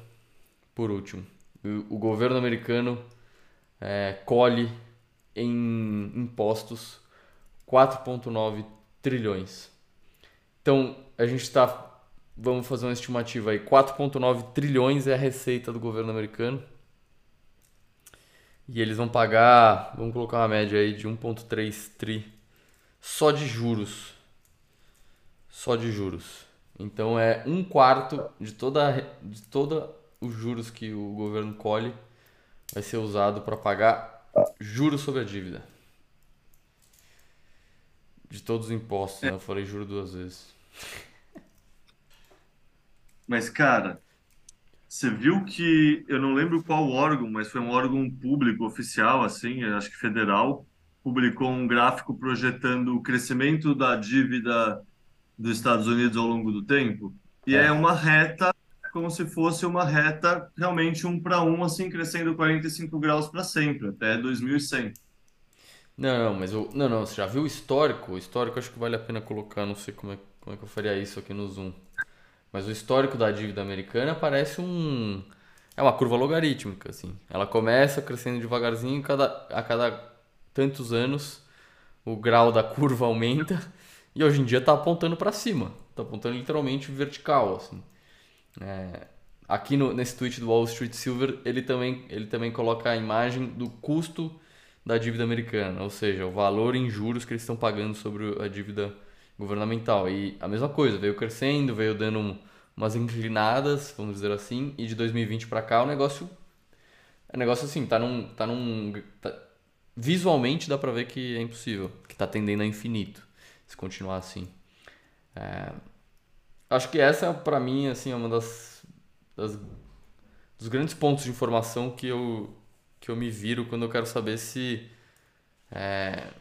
por último, o, governo americano é, colhe em impostos 4,9 trilhões. Então a gente está, vamos fazer uma estimativa aí, 4,9 trilhões é a receita do governo americano. E eles vão pagar, vamos colocar uma média aí de 1,3 tri só de juros. Só de juros. Então é um quarto de toda, de toda os juros que o governo colhe vai ser usado para pagar juros sobre a dívida. De todos os impostos, né? Eu falei juro duas vezes. Mas, cara, você viu que, eu não lembro qual órgão, mas foi um órgão público oficial, assim, acho que federal, publicou um gráfico projetando o crescimento da dívida dos Estados Unidos ao longo do tempo. E é É. uma reta, como se fosse uma reta realmente um para um, assim, crescendo 45 graus para sempre, até 2100. Não, não, mas o. Não, não, você já viu o histórico? O histórico acho que vale a pena colocar, não sei como é, como é que eu faria isso aqui no Zoom. Mas o histórico da dívida americana parece um. É uma curva logarítmica, assim. Ela começa crescendo devagarzinho, cada, a cada tantos anos o grau da curva aumenta e hoje em dia está apontando para cima. Está apontando literalmente vertical, assim. É, aqui no, nesse tweet do Wall Street Silver, ele também, ele também coloca a imagem do custo da dívida americana, ou seja, o valor em juros que eles estão pagando sobre a dívida governamental. E a mesma coisa, veio crescendo, veio dando um- umas inclinadas, vamos dizer assim, e de 2020 para cá o negócio, o negócio assim, tá num, tá num, tá- visualmente dá pra ver que é impossível, que tá tendendo a infinito, se continuar assim. É, acho que essa pra mim assim é uma das, das dos grandes pontos de informação que eu que eu me viro quando eu quero saber se é,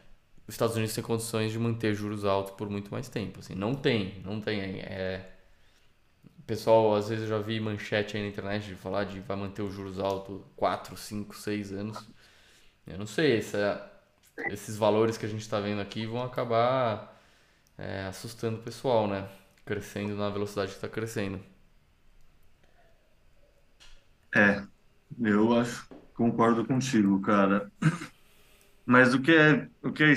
os Estados Unidos têm condições de manter juros altos por muito mais tempo. Assim, não tem, não tem. É, pessoal, às vezes eu já vi manchete aí na internet de falar de vai manter os juros altos 4, 5, 6 anos. Eu não sei, essa- esses valores que a gente está vendo aqui vão acabar é, assustando o pessoal, né? Crescendo na velocidade que está crescendo. É, eu acho, concordo contigo, cara. Mas o que é, o que é,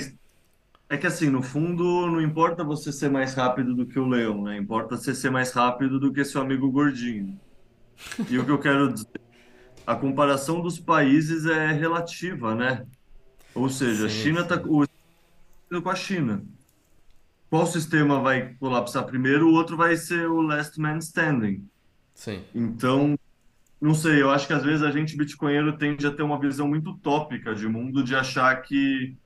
é que assim, no fundo, não importa você ser mais rápido do que o leão, né? Importa você ser mais rápido do que seu amigo gordinho. E o que eu quero dizer, a comparação dos países é relativa, né? Ou seja, a Sim, China está sim, com a China. Qual sistema vai colapsar primeiro? O outro vai ser o last man standing. sim. Então, não sei, eu acho que às vezes a gente bitcoinheiro tende a ter uma visão muito utópica de mundo, de achar que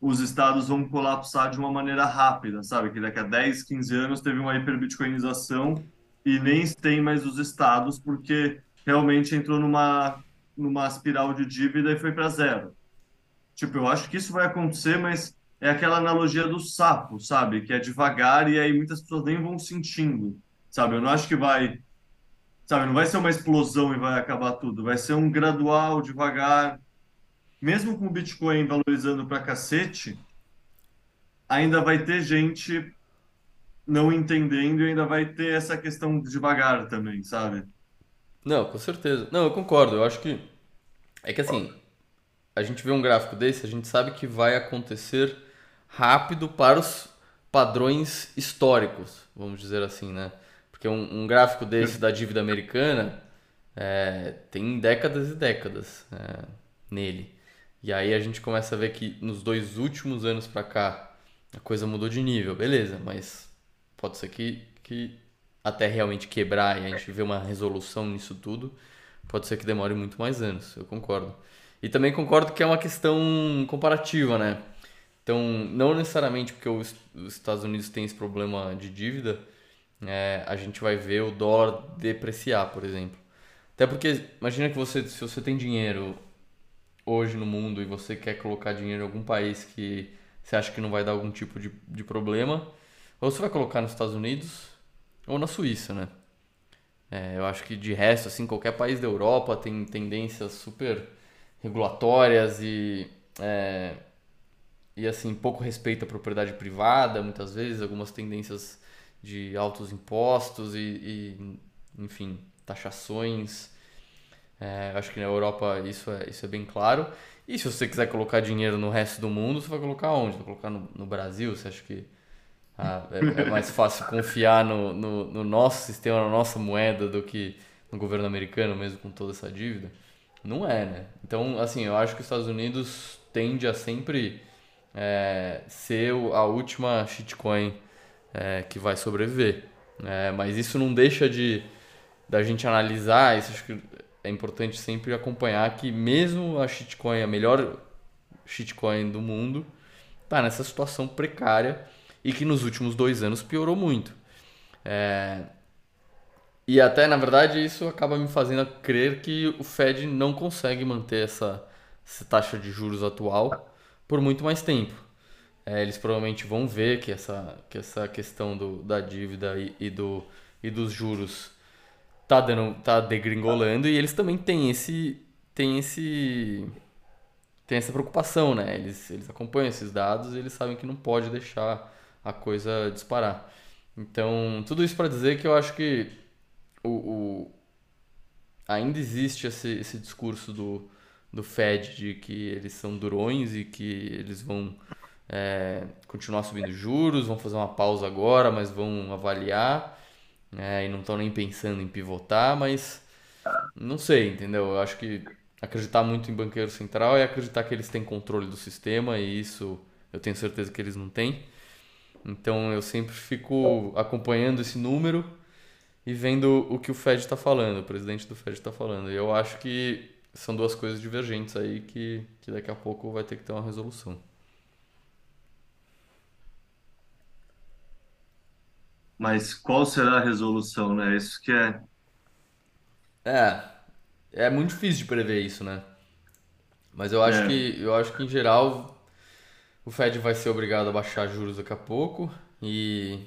os estados vão colapsar de uma maneira rápida, sabe? Que daqui a 10, 15 anos teve uma hiperbitcoinização e nem tem mais os estados porque realmente entrou numa numa espiral de dívida e foi para zero. Tipo, eu acho que isso vai acontecer, mas é aquela analogia do sapo, sabe? Que é devagar e aí muitas pessoas nem vão sentindo, sabe? Eu não acho que vai, sabe? Não vai ser uma explosão e vai acabar tudo. Vai ser um gradual, devagar. Mesmo com o Bitcoin valorizando pra cacete, ainda vai ter gente não entendendo e ainda vai ter essa questão devagar também, sabe? Não, com certeza. Não, eu concordo. Eu acho que é que assim, a gente vê um gráfico desse, a gente sabe que vai acontecer rápido para os padrões históricos, vamos dizer assim, né? Porque um, um gráfico desse da dívida americana é, tem décadas e décadas é, nele. E aí a gente começa a ver que nos dois últimos anos para cá a coisa mudou de nível, beleza, mas pode ser que, que até realmente quebrar e a gente ver uma resolução nisso tudo, pode ser que demore muito mais anos, eu concordo. E também concordo que é uma questão comparativa, né? Então, não necessariamente porque os, Estados Unidos têm esse problema de dívida, é, a gente vai ver o dólar depreciar, por exemplo. Até porque, imagina que você, se você tem dinheiro hoje no mundo e você quer colocar dinheiro em algum país que você acha que não vai dar algum tipo de, de problema, ou você vai colocar nos Estados Unidos ou na Suíça, né? É, eu acho que de resto, assim, qualquer país da Europa tem tendências super regulatórias e, é, e assim, pouco respeito à propriedade privada, muitas vezes, algumas tendências de altos impostos e, e enfim, taxações. É, acho que na Europa isso é, isso é bem claro. E se você quiser colocar dinheiro no resto do mundo, você vai colocar onde? Vai colocar no, no Brasil? Você acha que ah, é, é, mais fácil confiar no, no, no, nosso sistema, na nossa moeda, do que no governo americano, mesmo com toda essa dívida? Não é, né? Então, assim, eu acho que os Estados Unidos tende a sempre é, ser a última shitcoin é, que vai sobreviver. É, mas isso não deixa de da gente analisar, isso acho que é importante sempre acompanhar que mesmo a shitcoin, a melhor shitcoin do mundo, está nessa situação precária e que nos últimos dois anos piorou muito. É, e até, na verdade, isso acaba me fazendo crer que o Fed não consegue manter essa, essa taxa de juros atual por muito mais tempo. É, eles provavelmente vão ver que essa, que essa questão do, da dívida e, e, do, e dos juros tá, dando, tá degringolando e eles também têm esse, têm esse tem essa preocupação, né? Eles, eles acompanham esses dados e eles sabem que não pode deixar a coisa disparar. Então, tudo isso para dizer que eu acho que o, o ainda existe esse, esse discurso do, do Fed de que eles são durões e que eles vão é, continuar subindo juros, vão fazer uma pausa agora, mas vão avaliar é, e não estão nem pensando em pivotar, mas não sei, entendeu? Eu acho que acreditar muito em banqueiro central é acreditar que eles têm controle do sistema e isso eu tenho certeza que eles não têm. Então eu sempre fico acompanhando esse número e vendo o que o Fed está falando, o presidente do Fed está falando. E eu acho que são duas coisas divergentes aí que, que daqui a pouco vai ter que ter uma resolução. Mas qual será a resolução, né? Isso que é. É, é muito difícil de prever isso, né? Mas eu acho É, que eu acho que em geral o Fed vai ser obrigado a baixar juros daqui a pouco e,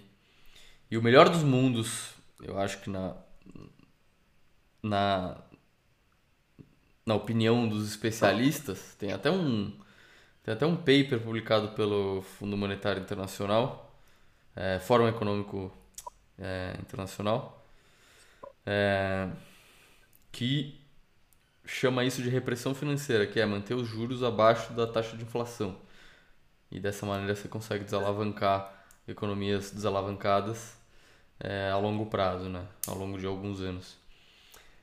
e o melhor dos mundos, eu acho que na, na, na opinião dos especialistas, tem até um, tem até um paper publicado pelo Fundo Monetário Internacional, é, Fórum Econômico é, Internacional, é, que chama isso de repressão financeira, que é manter os juros abaixo da taxa de inflação. E dessa maneira você consegue desalavancar economias desalavancadas é, a longo prazo, né? Ao longo de alguns anos.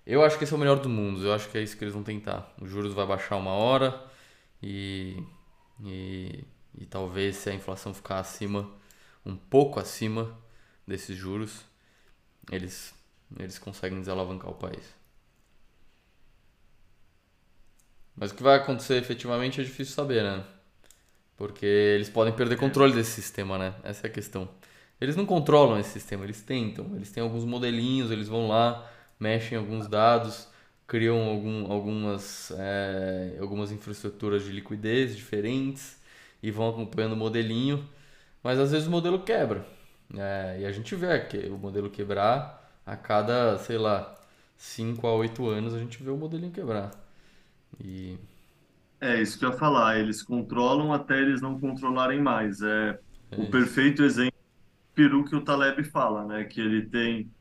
Eu acho que esse é o melhor do mundo. Eu acho que é isso que eles vão tentar. Os juros vai baixar uma hora e, e, e talvez se a inflação ficar acima, um pouco acima desses juros, eles, eles conseguem desalavancar o país. Mas o que vai acontecer efetivamente é difícil saber, né? Porque eles podem perder controle desse sistema, né? Essa é a questão. Eles não controlam esse sistema, eles tentam. Eles têm alguns modelinhos, eles vão lá, mexem alguns dados, criam algum, algumas, é, algumas infraestruturas de liquidez diferentes e vão acompanhando o modelinho. Mas às vezes o modelo quebra. É, e a gente vê que o modelo quebrar a cada, sei lá, 5 a 8 anos a gente vê o modelinho quebrar. E É isso que eu ia falar. Eles controlam até eles não controlarem mais. É é o isso. perfeito exemplo do peru que o Taleb fala, né? Que ele tem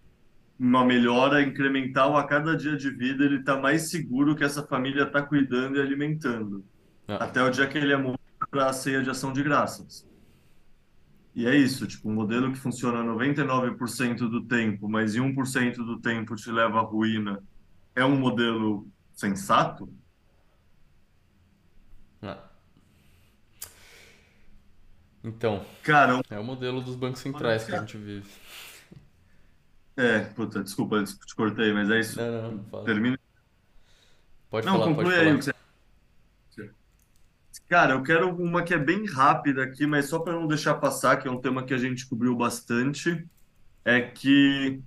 uma melhora incremental a cada dia de vida, ele está mais seguro que essa família está cuidando e alimentando. Ah, Até o dia que ele é morto para a ceia de ação de graças. E é isso, tipo, um modelo que funciona 99% do tempo, mas em um por cento do tempo te leva à ruína, é um modelo sensato? ah. Então, Cara, é o modelo dos bancos centrais que a gente vive. É, puta, desculpa, te cortei, mas é isso. Não, não, fala. Termina. Pode Não, falar, pode conclui aí o que falar. você. Cara, eu quero uma que é bem rápida aqui, mas só para não deixar passar, que é um tema que a gente cobriu bastante, é que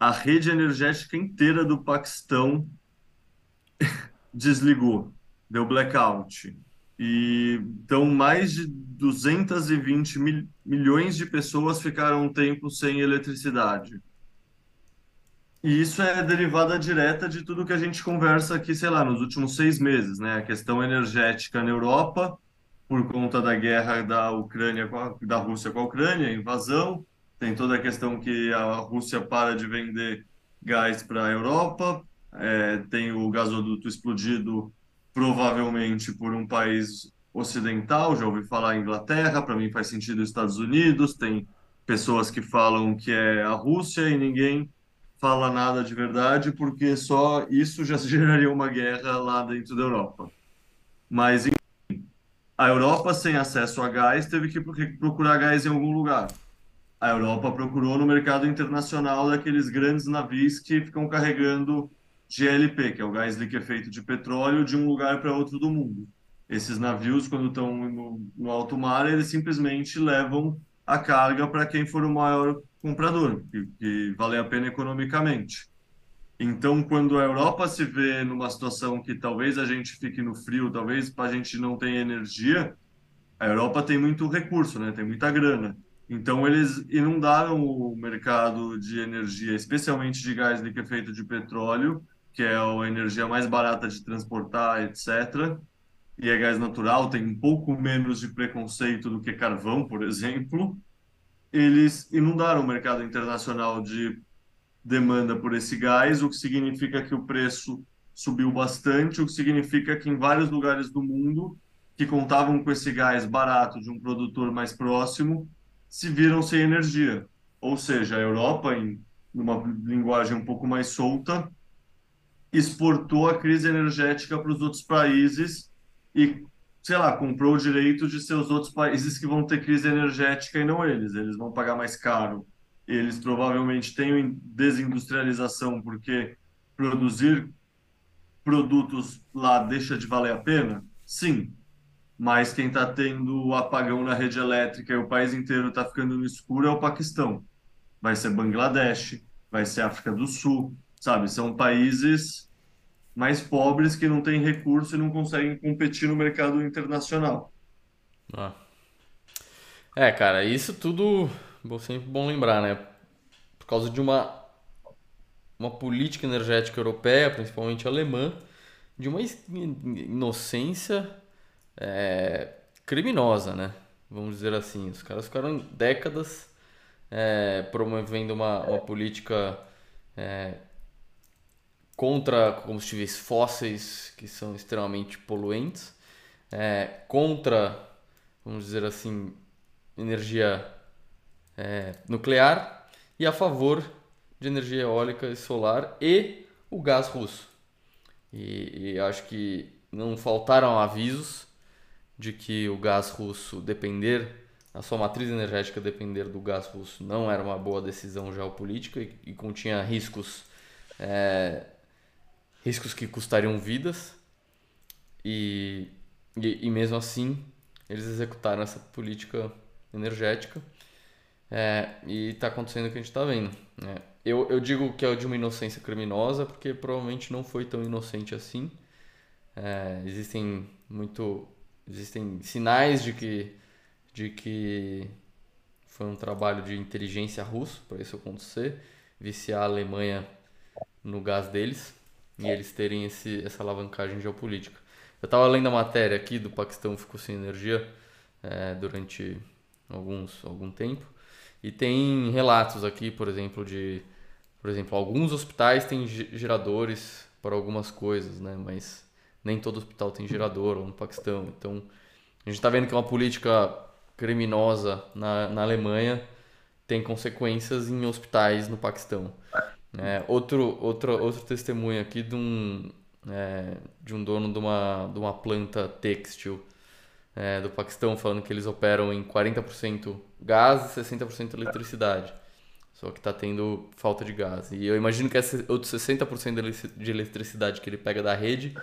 a rede energética inteira do Paquistão desligou, deu blackout. E então mais de 220 mil, milhões de pessoas ficaram um tempo sem eletricidade. E isso é derivada direta de tudo que a gente conversa aqui, sei lá, nos últimos seis meses, né? A questão energética na Europa, por conta da guerra da Ucrânia da Rússia com a Ucrânia, invasão. Tem toda a questão que a Rússia para de vender gás para a Europa. É, tem o gasoduto explodido, provavelmente por um país ocidental. Já ouvi falar Inglaterra, para mim faz sentido os Estados Unidos. Tem pessoas que falam que é a Rússia e ninguém fala nada de verdade, porque só isso já geraria uma guerra lá dentro da Europa. Mas a Europa, sem acesso a gás, teve que pro- procurar gás em algum lugar. A Europa procurou no mercado internacional daqueles grandes navios que ficam carregando GLP, que é o gás liquefeito de petróleo, de um lugar para outro do mundo. Esses navios, quando estão no, no alto mar, eles simplesmente levam a carga para quem for o maior comprador, que, que vale a pena economicamente. Então, quando a Europa se vê numa situação que talvez a gente fique no frio, talvez a gente não tenha energia, a Europa tem muito recurso, né? Tem muita grana. Então, eles inundaram o mercado de energia, especialmente de gás liquefeito de petróleo, que é a energia mais barata de transportar, etc. E é gás natural, tem um pouco menos de preconceito do que carvão, por exemplo. Eles inundaram o mercado internacional de demanda por esse gás, o que significa que o preço subiu bastante, o que significa que em vários lugares do mundo que contavam com esse gás barato de um produtor mais próximo se viram sem energia. Ou seja, a Europa, em numa linguagem um pouco mais solta, exportou a crise energética para os outros países e, sei lá, comprou o direito de ser os outros países que vão ter crise energética e não eles. Eles vão pagar mais caro. Eles provavelmente têm desindustrialização porque produzir produtos lá deixa de valer a pena? Sim. Mas quem está tendo o apagão na rede elétrica e o país inteiro está ficando no escuro é o Paquistão. Vai ser Bangladesh, vai ser África do Sul, sabe? São países mais pobres que não têm recurso e não conseguem competir no mercado internacional. Ah. É, cara, isso tudo bom, sempre bom lembrar, né? Por causa de uma, uma política energética europeia, principalmente alemã, de uma inocência é, criminosa, né? Vamos dizer assim. Os caras ficaram décadas é, promovendo uma, uma política é, contra combustíveis fósseis, que são extremamente poluentes, é, contra, vamos dizer assim, energia é, nuclear e a favor de energia eólica e solar e o gás russo. E, e acho que não faltaram avisos de que o gás russo depender, a sua matriz energética depender do gás russo não era uma boa decisão geopolítica e, e continha riscos, é, riscos que custariam vidas. e, e, e mesmo assim eles executaram essa política energética é, e está acontecendo o que a gente está vendo. Né? Eu, eu digo que é de uma inocência criminosa porque provavelmente não foi tão inocente assim. É, existem muito existem sinais de que de que foi um trabalho de inteligência russo para isso acontecer, viciar a Alemanha no gás deles e eles terem esse, essa alavancagem geopolítica. Eu estava lendo a matéria aqui do Paquistão ficou sem energia é, durante alguns algum tempo e tem relatos aqui, por exemplo, de por exemplo, alguns hospitais têm geradores para algumas coisas, né? Mas nem todo hospital tem gerador, no Paquistão. Então, a gente está vendo que uma política criminosa na, na Alemanha tem consequências em hospitais no Paquistão. É, outro, outro, outro testemunho aqui de um, é, de um dono de uma, de uma planta têxtil é, do Paquistão falando que eles operam em 40% gás e 60% eletricidade. Só que está tendo falta de gás. E eu imagino que esse outro 60% de eletricidade que ele pega da rede,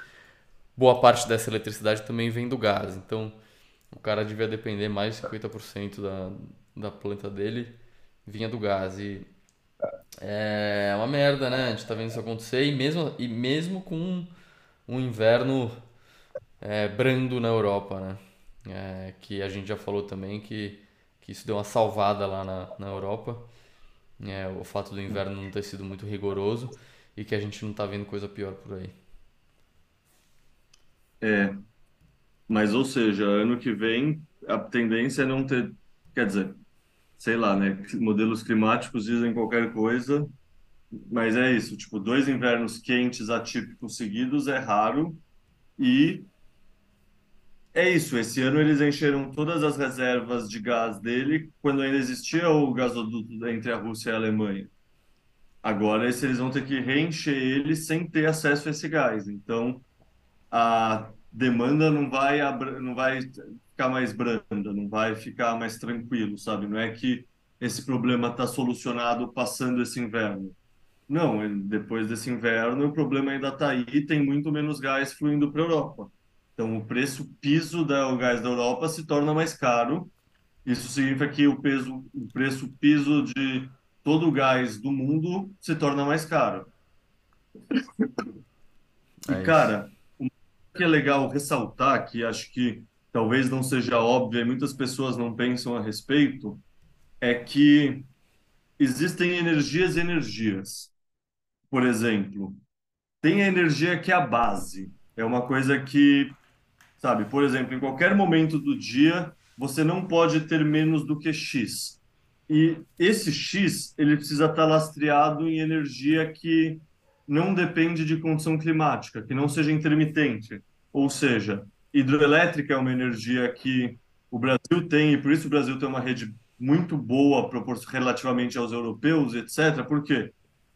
boa parte dessa eletricidade também vem do gás. Então, o cara devia depender mais de 50% da, da planta dele vinha do gás. E é uma merda, né? A gente tá vendo isso acontecer e mesmo, e mesmo com um inverno é, brando na Europa, né? É, que a gente já falou também que, que isso deu uma salvada lá na, na Europa é, o fato do inverno não ter sido muito rigoroso e que a gente não está vendo coisa pior por aí. É, mas ou seja, ano que vem a tendência é não ter, quer dizer, sei lá, né? Modelos climáticos dizem qualquer coisa, mas é isso, tipo, dois invernos quentes atípicos seguidos é raro e é isso, esse ano eles encheram todas as reservas de gás dele quando ainda existia o gasoduto entre a Rússia e a Alemanha. Agora eles vão ter que reencher ele sem ter acesso a esse gás. Então a demanda não vai não vai ficar mais branda, não vai ficar mais tranquilo, sabe? Não é que esse problema está solucionado passando esse inverno. Não, depois desse inverno o problema ainda está aí, tem muito menos gás fluindo para a Europa. Então, o preço piso do gás da Europa se torna mais caro. Isso significa que o, peso, o preço piso de todo o gás do mundo se torna mais caro. E, é cara, o que é legal ressaltar, que acho que talvez não seja óbvio e muitas pessoas não pensam a respeito, é que existem energias e energias. Por exemplo, tem a energia que é a base. É uma coisa que Sabe, por exemplo, em qualquer momento do dia, você não pode ter menos do que X. E esse X, ele precisa estar lastreado em energia que não depende de condição climática, que não seja intermitente. Ou seja, hidroelétrica é uma energia que o Brasil tem, e por isso o Brasil tem uma rede muito boa relativamente aos europeus, etc. Por quê?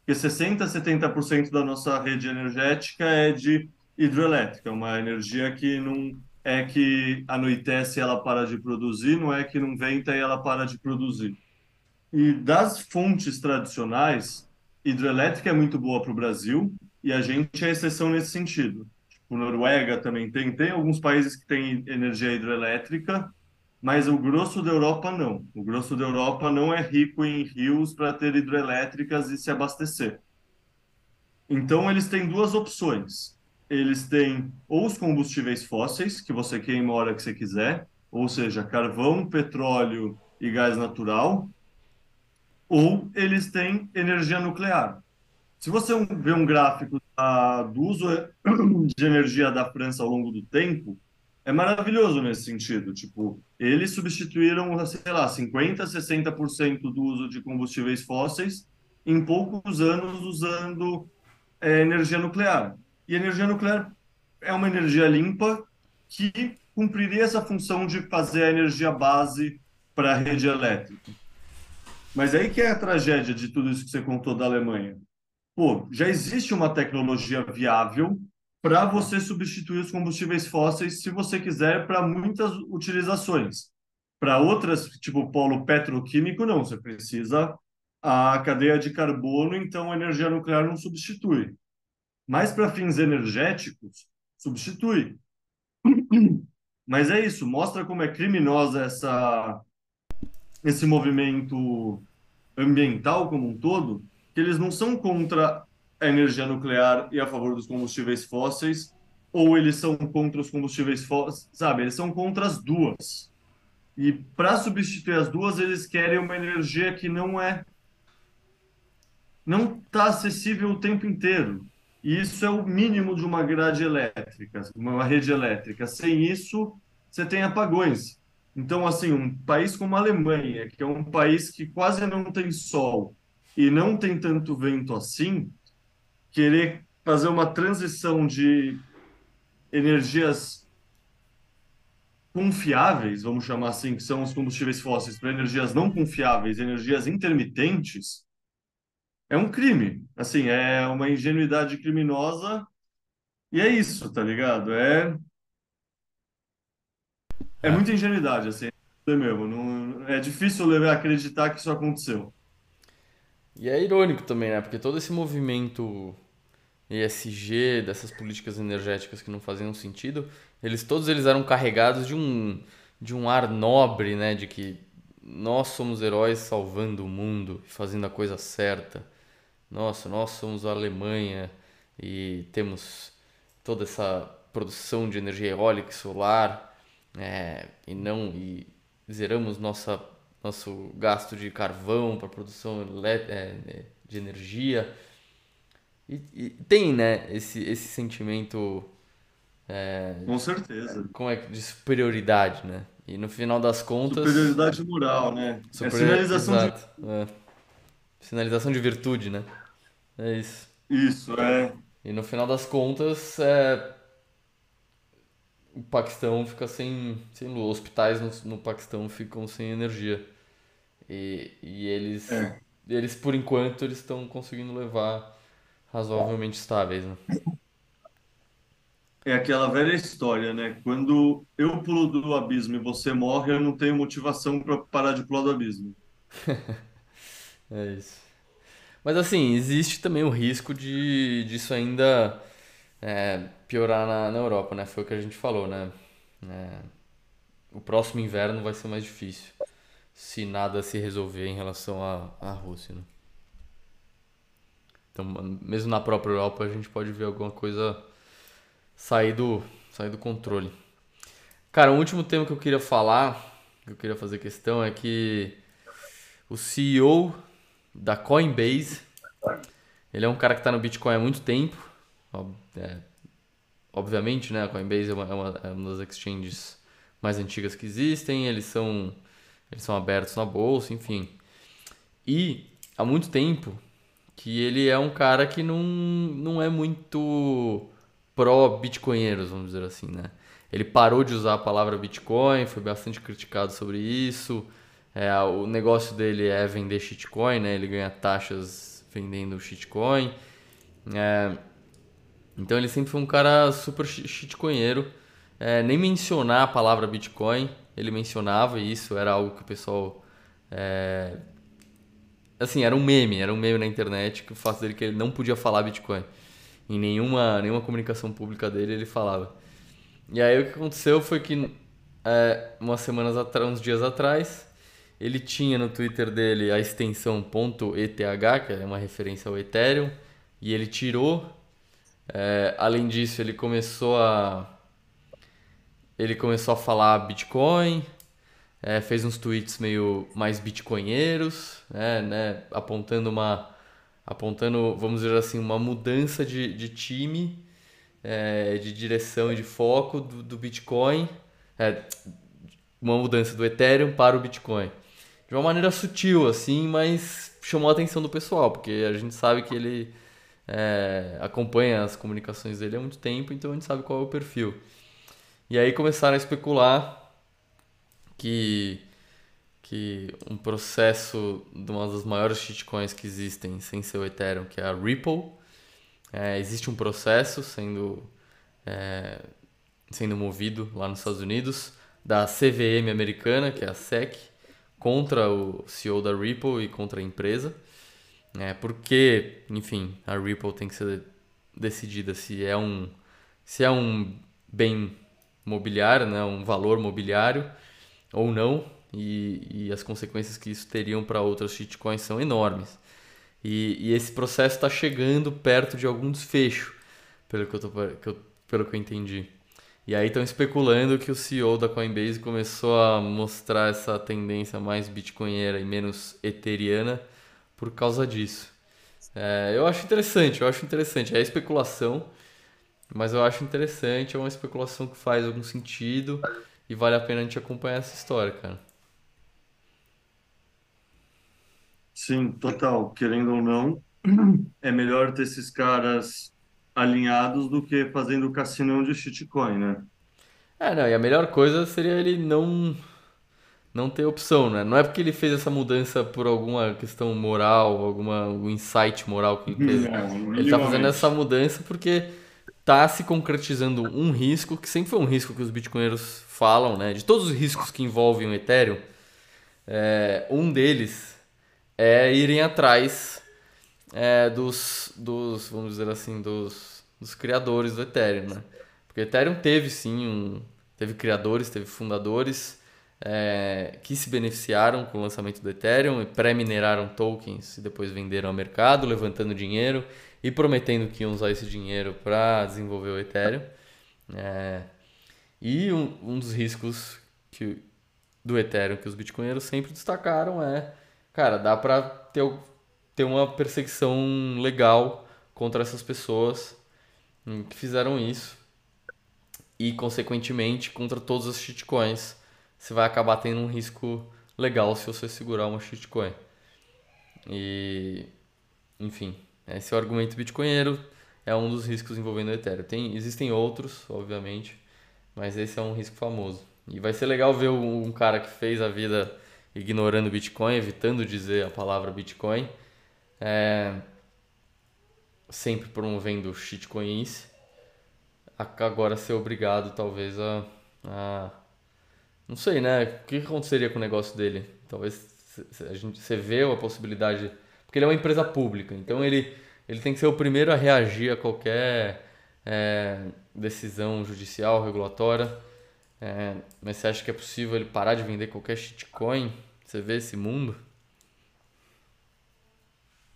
Porque 60%, 70% da nossa rede energética é de hidroelétrica, uma energia que não é que anoitece e ela para de produzir, não é que não venta e ela para de produzir. E das fontes tradicionais, hidrelétrica é muito boa para o Brasil e a gente é exceção nesse sentido. Tipo, Noruega também tem, tem alguns países que têm energia hidrelétrica, mas o grosso da Europa não. O grosso da Europa não é rico em rios para ter hidrelétricas e se abastecer. Então eles têm duas opções eles têm ou os combustíveis fósseis, que você queima a hora que você quiser, ou seja, carvão, petróleo e gás natural, ou eles têm energia nuclear. Se você vê um gráfico da, do uso de energia da França ao longo do tempo, é maravilhoso nesse sentido. Tipo, eles substituíram, sei lá, 50%, 60% do uso de combustíveis fósseis em poucos anos usando é, energia nuclear. E a energia nuclear é uma energia limpa que cumpriria essa função de fazer a energia base para a rede elétrica. Mas aí que é a tragédia de tudo isso que você contou da Alemanha. Pô, já existe uma tecnologia viável para você substituir os combustíveis fósseis, se você quiser, para muitas utilizações. Para outras, tipo polo petroquímico, não. Você precisa a cadeia de carbono, então a energia nuclear não substitui. Mas para fins energéticos, substitui. Mas é isso, mostra como é criminosa essa, esse movimento ambiental como um todo, que eles não são contra a energia nuclear e a favor dos combustíveis fósseis, ou eles são contra os combustíveis fósseis, sabe? Eles são contra as duas. E para substituir as duas, eles querem uma energia que não é não está acessível o tempo inteiro. E isso é o mínimo de uma grade elétrica, uma rede elétrica. Sem isso, você tem apagões. Então, assim, um país como a Alemanha, que é um país que quase não tem sol e não tem tanto vento assim, querer fazer uma transição de energias confiáveis, vamos chamar assim, que são os combustíveis fósseis, para energias não confiáveis, energias intermitentes, é um crime. Assim, é uma ingenuidade criminosa e é isso, tá ligado? É é, É. muita ingenuidade, assim, é mesmo. Não, é difícil acreditar que isso aconteceu. E é irônico também, né? Porque todo esse movimento ESG, dessas políticas energéticas que não faziam sentido, eles todos eles eram carregados de um de um ar nobre, né? De que nós somos heróis salvando o mundo, fazendo a coisa certa. Nossa, nós somos a Alemanha e temos toda essa produção de energia eólica e solar, é, e não e zeramos nossa nosso gasto de carvão para produção é, é, de energia. E, e tem, né, esse, esse sentimento Com certeza. como é, de superioridade, né? E no final das contas. Superioridade moral, né? É superior- sinalização de Exato, é. Sinalização de virtude, né? É isso. isso, é. E no final das contas, é, o Paquistão fica sem, sem luz. Hospitais no, no Paquistão ficam sem energia. E, e eles, É. eles, por enquanto, eles estão conseguindo levar razoavelmente estáveis, né? É aquela velha história, né? Quando eu pulo do abismo e você morre, eu não tenho motivação para parar de pular do abismo. É isso. Mas assim, existe também o risco de disso ainda é, piorar na, na Europa, né? Foi o que a gente falou, né? É, o próximo inverno vai ser mais difícil se nada se resolver em relação à, à Rússia, né? Então, mesmo na própria Europa, a gente pode ver alguma coisa sair do, sair do controle. Cara, o último tema que eu queria falar, que eu queria fazer questão, é que o CEO da Coinbase, ele é um cara que está no Bitcoin há muito tempo. É, obviamente, né? A Coinbase é é uma, é uma das exchanges mais antigas que existem. Eles são, eles são abertos na bolsa, enfim. E há muito tempo que ele é um cara que não, não é muito pró-bitcoinheiros, vamos dizer assim, né? Ele parou de usar a palavra Bitcoin, foi bastante criticado sobre isso. É, o negócio dele é vender shitcoin, né? Ele ganha taxas vendendo shitcoin. É, então ele sempre foi um cara super shi- shitcoinheiro. É, nem mencionar a palavra Bitcoin, ele mencionava e isso era algo que o pessoal é, assim, era um meme, era um meme na internet que o fato dele que ele não podia falar Bitcoin. Em nenhuma, nenhuma comunicação pública dele ele falava. E aí o que aconteceu foi que é, umas semanas atrás, uns dias atrás, ele tinha no Twitter dele a extensão .eth, que é uma referência ao Ethereum, e ele tirou. É, além disso, ele começou a ele começou a falar Bitcoin, é, fez uns tweets meio mais bitcoinheiros, né, né, apontando uma, apontando, vamos dizer assim, uma mudança de, de time, é, de direção e de foco do, do Bitcoin, é, uma mudança do Ethereum para o Bitcoin. De uma maneira sutil, assim, mas chamou a atenção do pessoal, porque a gente sabe que ele é, acompanha as comunicações dele há muito tempo, então a gente sabe qual é o perfil. E aí começaram a especular que, que um processo de uma das maiores shitcoins que existem sem ser o Ethereum, que é a Ripple, é, existe um processo sendo, é, sendo movido lá nos Estados Unidos da CVM americana, que é a SEC, contra o CEO da Ripple e contra a empresa. É, porque, enfim, a Ripple tem que ser decidida se é um, se é um bem mobiliária, né, um valor mobiliário ou não, e, e as consequências que isso teriam para outras shitcoins são enormes. E, e esse processo está chegando perto de algum desfecho, pelo que eu, tô, que eu, pelo que eu entendi. E aí estão especulando que o CEO da Coinbase começou a mostrar essa tendência mais bitcoinheira e menos eteriana por causa disso. É, eu acho interessante, eu acho interessante. É especulação, mas eu acho interessante, é uma especulação que faz algum sentido e vale a pena a gente acompanhar essa história, cara. Sim, total. Querendo ou não, é melhor ter esses caras alinhados do que fazendo cassinão de shitcoin, né? É, não, e a melhor coisa seria ele não não ter opção, né? Não é porque ele fez essa mudança por alguma questão moral, alguma algum insight moral que ele fez. Não, ele tá fazendo essa mudança porque tá se concretizando um risco que sempre foi um risco que os bitcoinheiros falam, né? De todos os riscos que envolvem o Ethereum, é, um deles é irem atrás é, dos, dos, vamos dizer assim, dos, dos criadores do Ethereum, né? Porque o Ethereum teve sim um, teve criadores, teve fundadores é, que se beneficiaram com o lançamento do Ethereum e pré-mineraram tokens e depois venderam ao mercado, levantando dinheiro e prometendo que iam usar esse dinheiro para desenvolver o Ethereum. É, e um, um dos riscos que, do Ethereum que os bitcoinheiros sempre destacaram é, cara, dá para ter, ter uma perseguição legal contra essas pessoas que fizeram isso e, consequentemente, contra todas as shitcoins você vai acabar tendo um risco legal se você segurar uma shitcoin. E, enfim, esse é o argumento bitcoinheiro, é um dos riscos envolvendo o Ethereum. Tem, existem outros, obviamente, mas esse é um risco famoso. E vai ser legal ver um cara que fez a vida ignorando Bitcoin, evitando dizer a palavra Bitcoin, é, sempre promovendo shitcoins, agora ser obrigado talvez a, a não sei, né? O que aconteceria com o negócio dele? Talvez a gente, você vê a possibilidade. Porque ele é uma empresa pública, então ele, ele tem que ser o primeiro a reagir a qualquer é, decisão judicial, regulatória. É, mas você acha que é possível ele parar de vender qualquer shitcoin? Você vê esse mundo?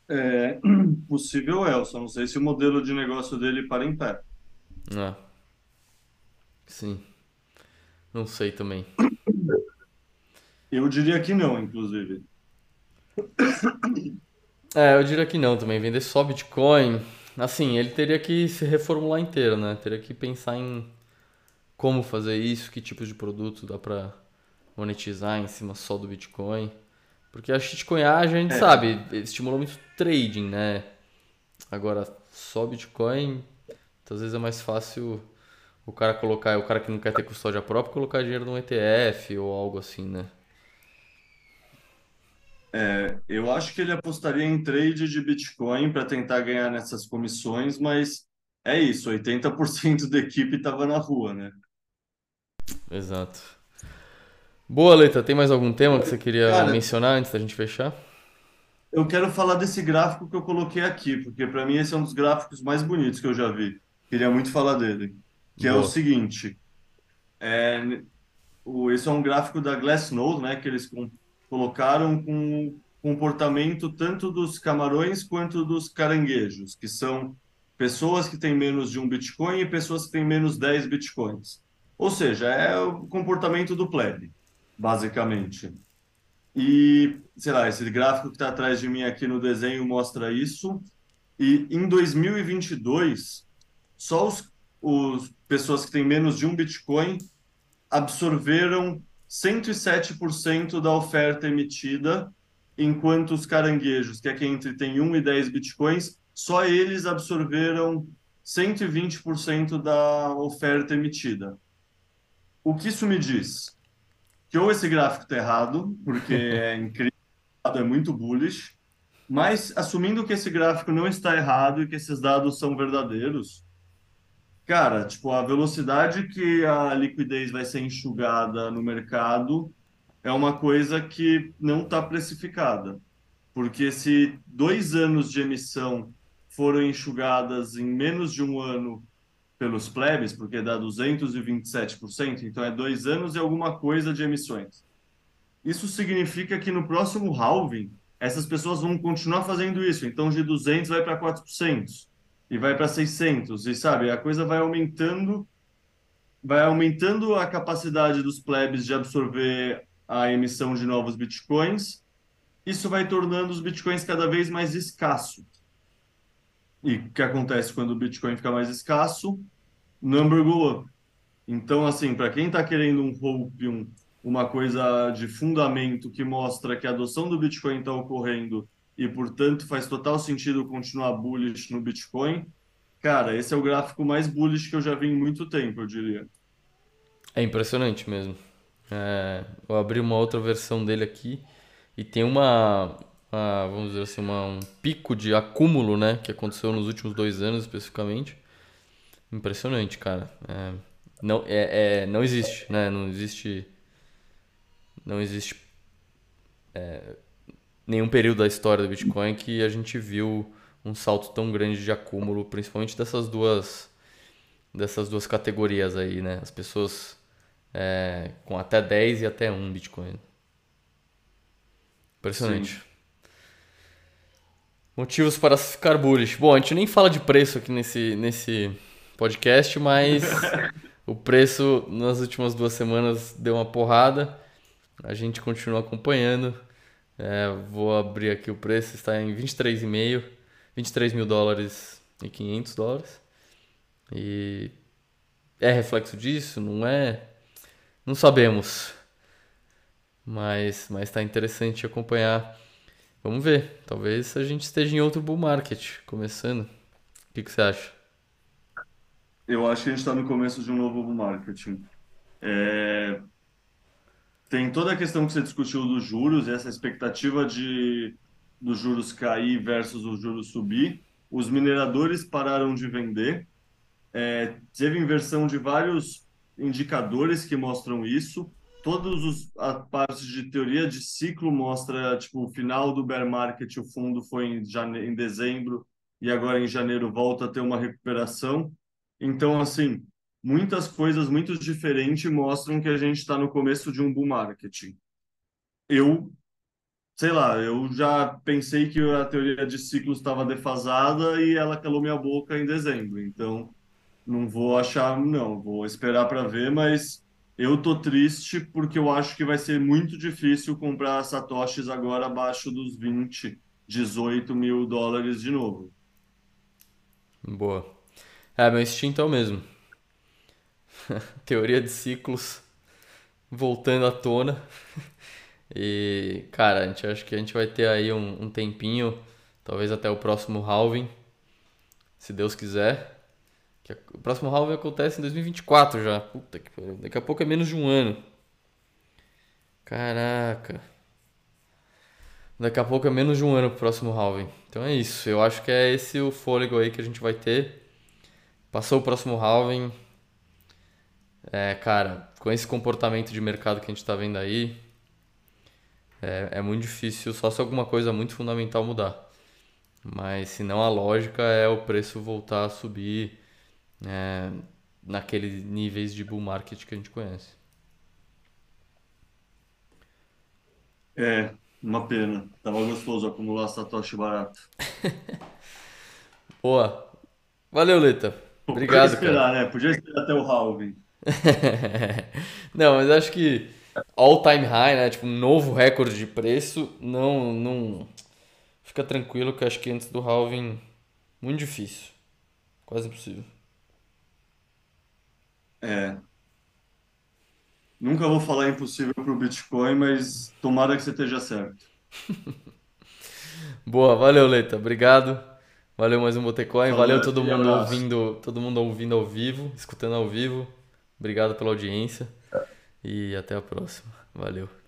É, possível é, eu só não sei se o modelo de negócio dele para em pé. Ah, sim. Não sei também. Eu diria que não, inclusive. É, eu diria que não também. Vender só Bitcoin. Assim, ele teria que se reformular inteiro, né? Teria que pensar em como fazer isso, que tipos de produto dá pra monetizar em cima só do Bitcoin. Porque a shitcoinagem, a gente é. sabe, estimula muito trading, né? Agora, só Bitcoin, às vezes é mais fácil o cara colocar, o cara que não quer ter custódia própria, colocar dinheiro num ETF ou algo assim, né? É, eu acho que ele apostaria em trade de Bitcoin para tentar ganhar nessas comissões, mas é isso, 80% da equipe estava na rua, né? Exato. Boa, Leita, tem mais algum tema que você queria Cara, mencionar antes da gente fechar? Eu quero falar desse gráfico que eu coloquei aqui, porque para mim esse é um dos gráficos mais bonitos que eu já vi. Queria muito falar dele que Boa. é o seguinte. É, o, esse é um gráfico da Glassnode, né, que eles com, colocaram com o comportamento tanto dos camarões quanto dos caranguejos, que são pessoas que têm menos de um Bitcoin e pessoas que têm menos 10 Bitcoins. Ou seja, é o comportamento do plebe, basicamente. E, sei lá, esse gráfico que está atrás de mim aqui no desenho mostra isso. E em 2022, só os os pessoas que têm menos de um Bitcoin absorveram 107% da oferta emitida, enquanto os caranguejos, que é quem entre tem 1 e 10 Bitcoins, só eles absorveram 120% da oferta emitida. O que isso me diz? Que ou esse gráfico está errado, porque é incrível, é muito bullish, mas assumindo que esse gráfico não está errado e que esses dados são verdadeiros, Cara, tipo, a velocidade que a liquidez vai ser enxugada no mercado é uma coisa que não está precificada. Porque se dois anos de emissão foram enxugadas em menos de um ano pelos plebes, porque dá 227%, então é dois anos e alguma coisa de emissões. Isso significa que no próximo halving, essas pessoas vão continuar fazendo isso. Então, de 200 vai para 400 e vai para 600, e sabe, a coisa vai aumentando, vai aumentando a capacidade dos plebes de absorver a emissão de novos bitcoins. Isso vai tornando os bitcoins cada vez mais escassos. E o que acontece quando o Bitcoin fica mais escasso? Number go up. Então, assim, para quem está querendo um hope, um, uma coisa de fundamento que mostra que a adoção do Bitcoin está ocorrendo e, portanto, faz total sentido continuar bullish no Bitcoin, cara, esse é o gráfico mais bullish que eu já vi em muito tempo, eu diria. É impressionante mesmo. É, eu abri uma outra versão dele aqui e tem uma, uma vamos dizer assim, uma, um pico de acúmulo, né, que aconteceu nos últimos dois anos especificamente. Impressionante, cara. É, não, é, é, não existe, né? Não existe. Não existe é, nenhum período da história do Bitcoin que a gente viu um salto tão grande de acúmulo, principalmente dessas duas dessas duas categorias aí, né? As pessoas é, com até 10 e até 1 Bitcoin. Impressionante. Sim. Motivos para ficar bullish. Bom, a gente nem fala de preço aqui nesse, nesse podcast, mas o preço nas últimas duas semanas deu uma porrada. A gente continua acompanhando. É, vou abrir aqui o preço, está em 23,5, 23 mil dólares e 500 dólares. E é reflexo disso? Não é? Não sabemos. Mas mas está interessante acompanhar. Vamos ver. Talvez a gente esteja em outro bull market começando. O que, que você acha? Eu acho que a gente está no começo de um novo bull market. É... Tem toda a questão que você discutiu dos juros, essa expectativa de dos juros cair versus os juros subir. Os mineradores pararam de vender. É... Teve inversão de vários indicadores que mostram isso. Todos os a parte de teoria de ciclo mostra tipo o final do bear market, o fundo foi em, em dezembro e agora em janeiro volta a ter uma recuperação. Então assim, muitas coisas muito diferentes mostram que a gente está no começo de um bull market. Eu sei lá, eu já pensei que a teoria de ciclos estava defasada e ela calou minha boca em dezembro. Então, não vou achar, não, vou esperar para ver, mas eu tô triste porque eu acho que vai ser muito difícil comprar satoshis agora abaixo dos 20, 18 mil dólares de novo. Boa. É, meu instinto é o mesmo. Teoria de ciclos voltando à tona. E, cara, a gente acha que a gente vai ter aí um, um tempinho, talvez até o próximo halving, se Deus quiser. Que o próximo halving acontece em 2024 já. Puta que pariu. Daqui a pouco é menos de um ano. Caraca. Daqui a pouco é menos de um ano pro próximo halving. Então é isso. Eu acho que é esse o fôlego aí que a gente vai ter. Passou o próximo halving. É, cara, com esse comportamento de mercado que a gente tá vendo aí, é, é muito difícil, só se alguma coisa muito fundamental mudar. Mas se não, a lógica é o preço voltar a subir é, naqueles níveis de bull market que a gente conhece. É, uma pena. Tava gostoso acumular Satoshi barato. Boa. Valeu, Leta. Obrigado, Podia esperar, cara. né? Podia esperar até o halving. Não, mas acho que all time high, né? Tipo, um novo recorde de preço, não, não. Fica tranquilo que acho que antes do halving, muito difícil. Quase impossível. É. Nunca vou falar impossível para o Bitcoin, mas tomara que você esteja certo. Boa, valeu, Leita. Obrigado. Valeu mais um Botecoin. Falou, Valeu todo mundo abraço. ouvindo, todo mundo ouvindo ao vivo, escutando ao vivo. Obrigado pela audiência e até a próxima. Valeu.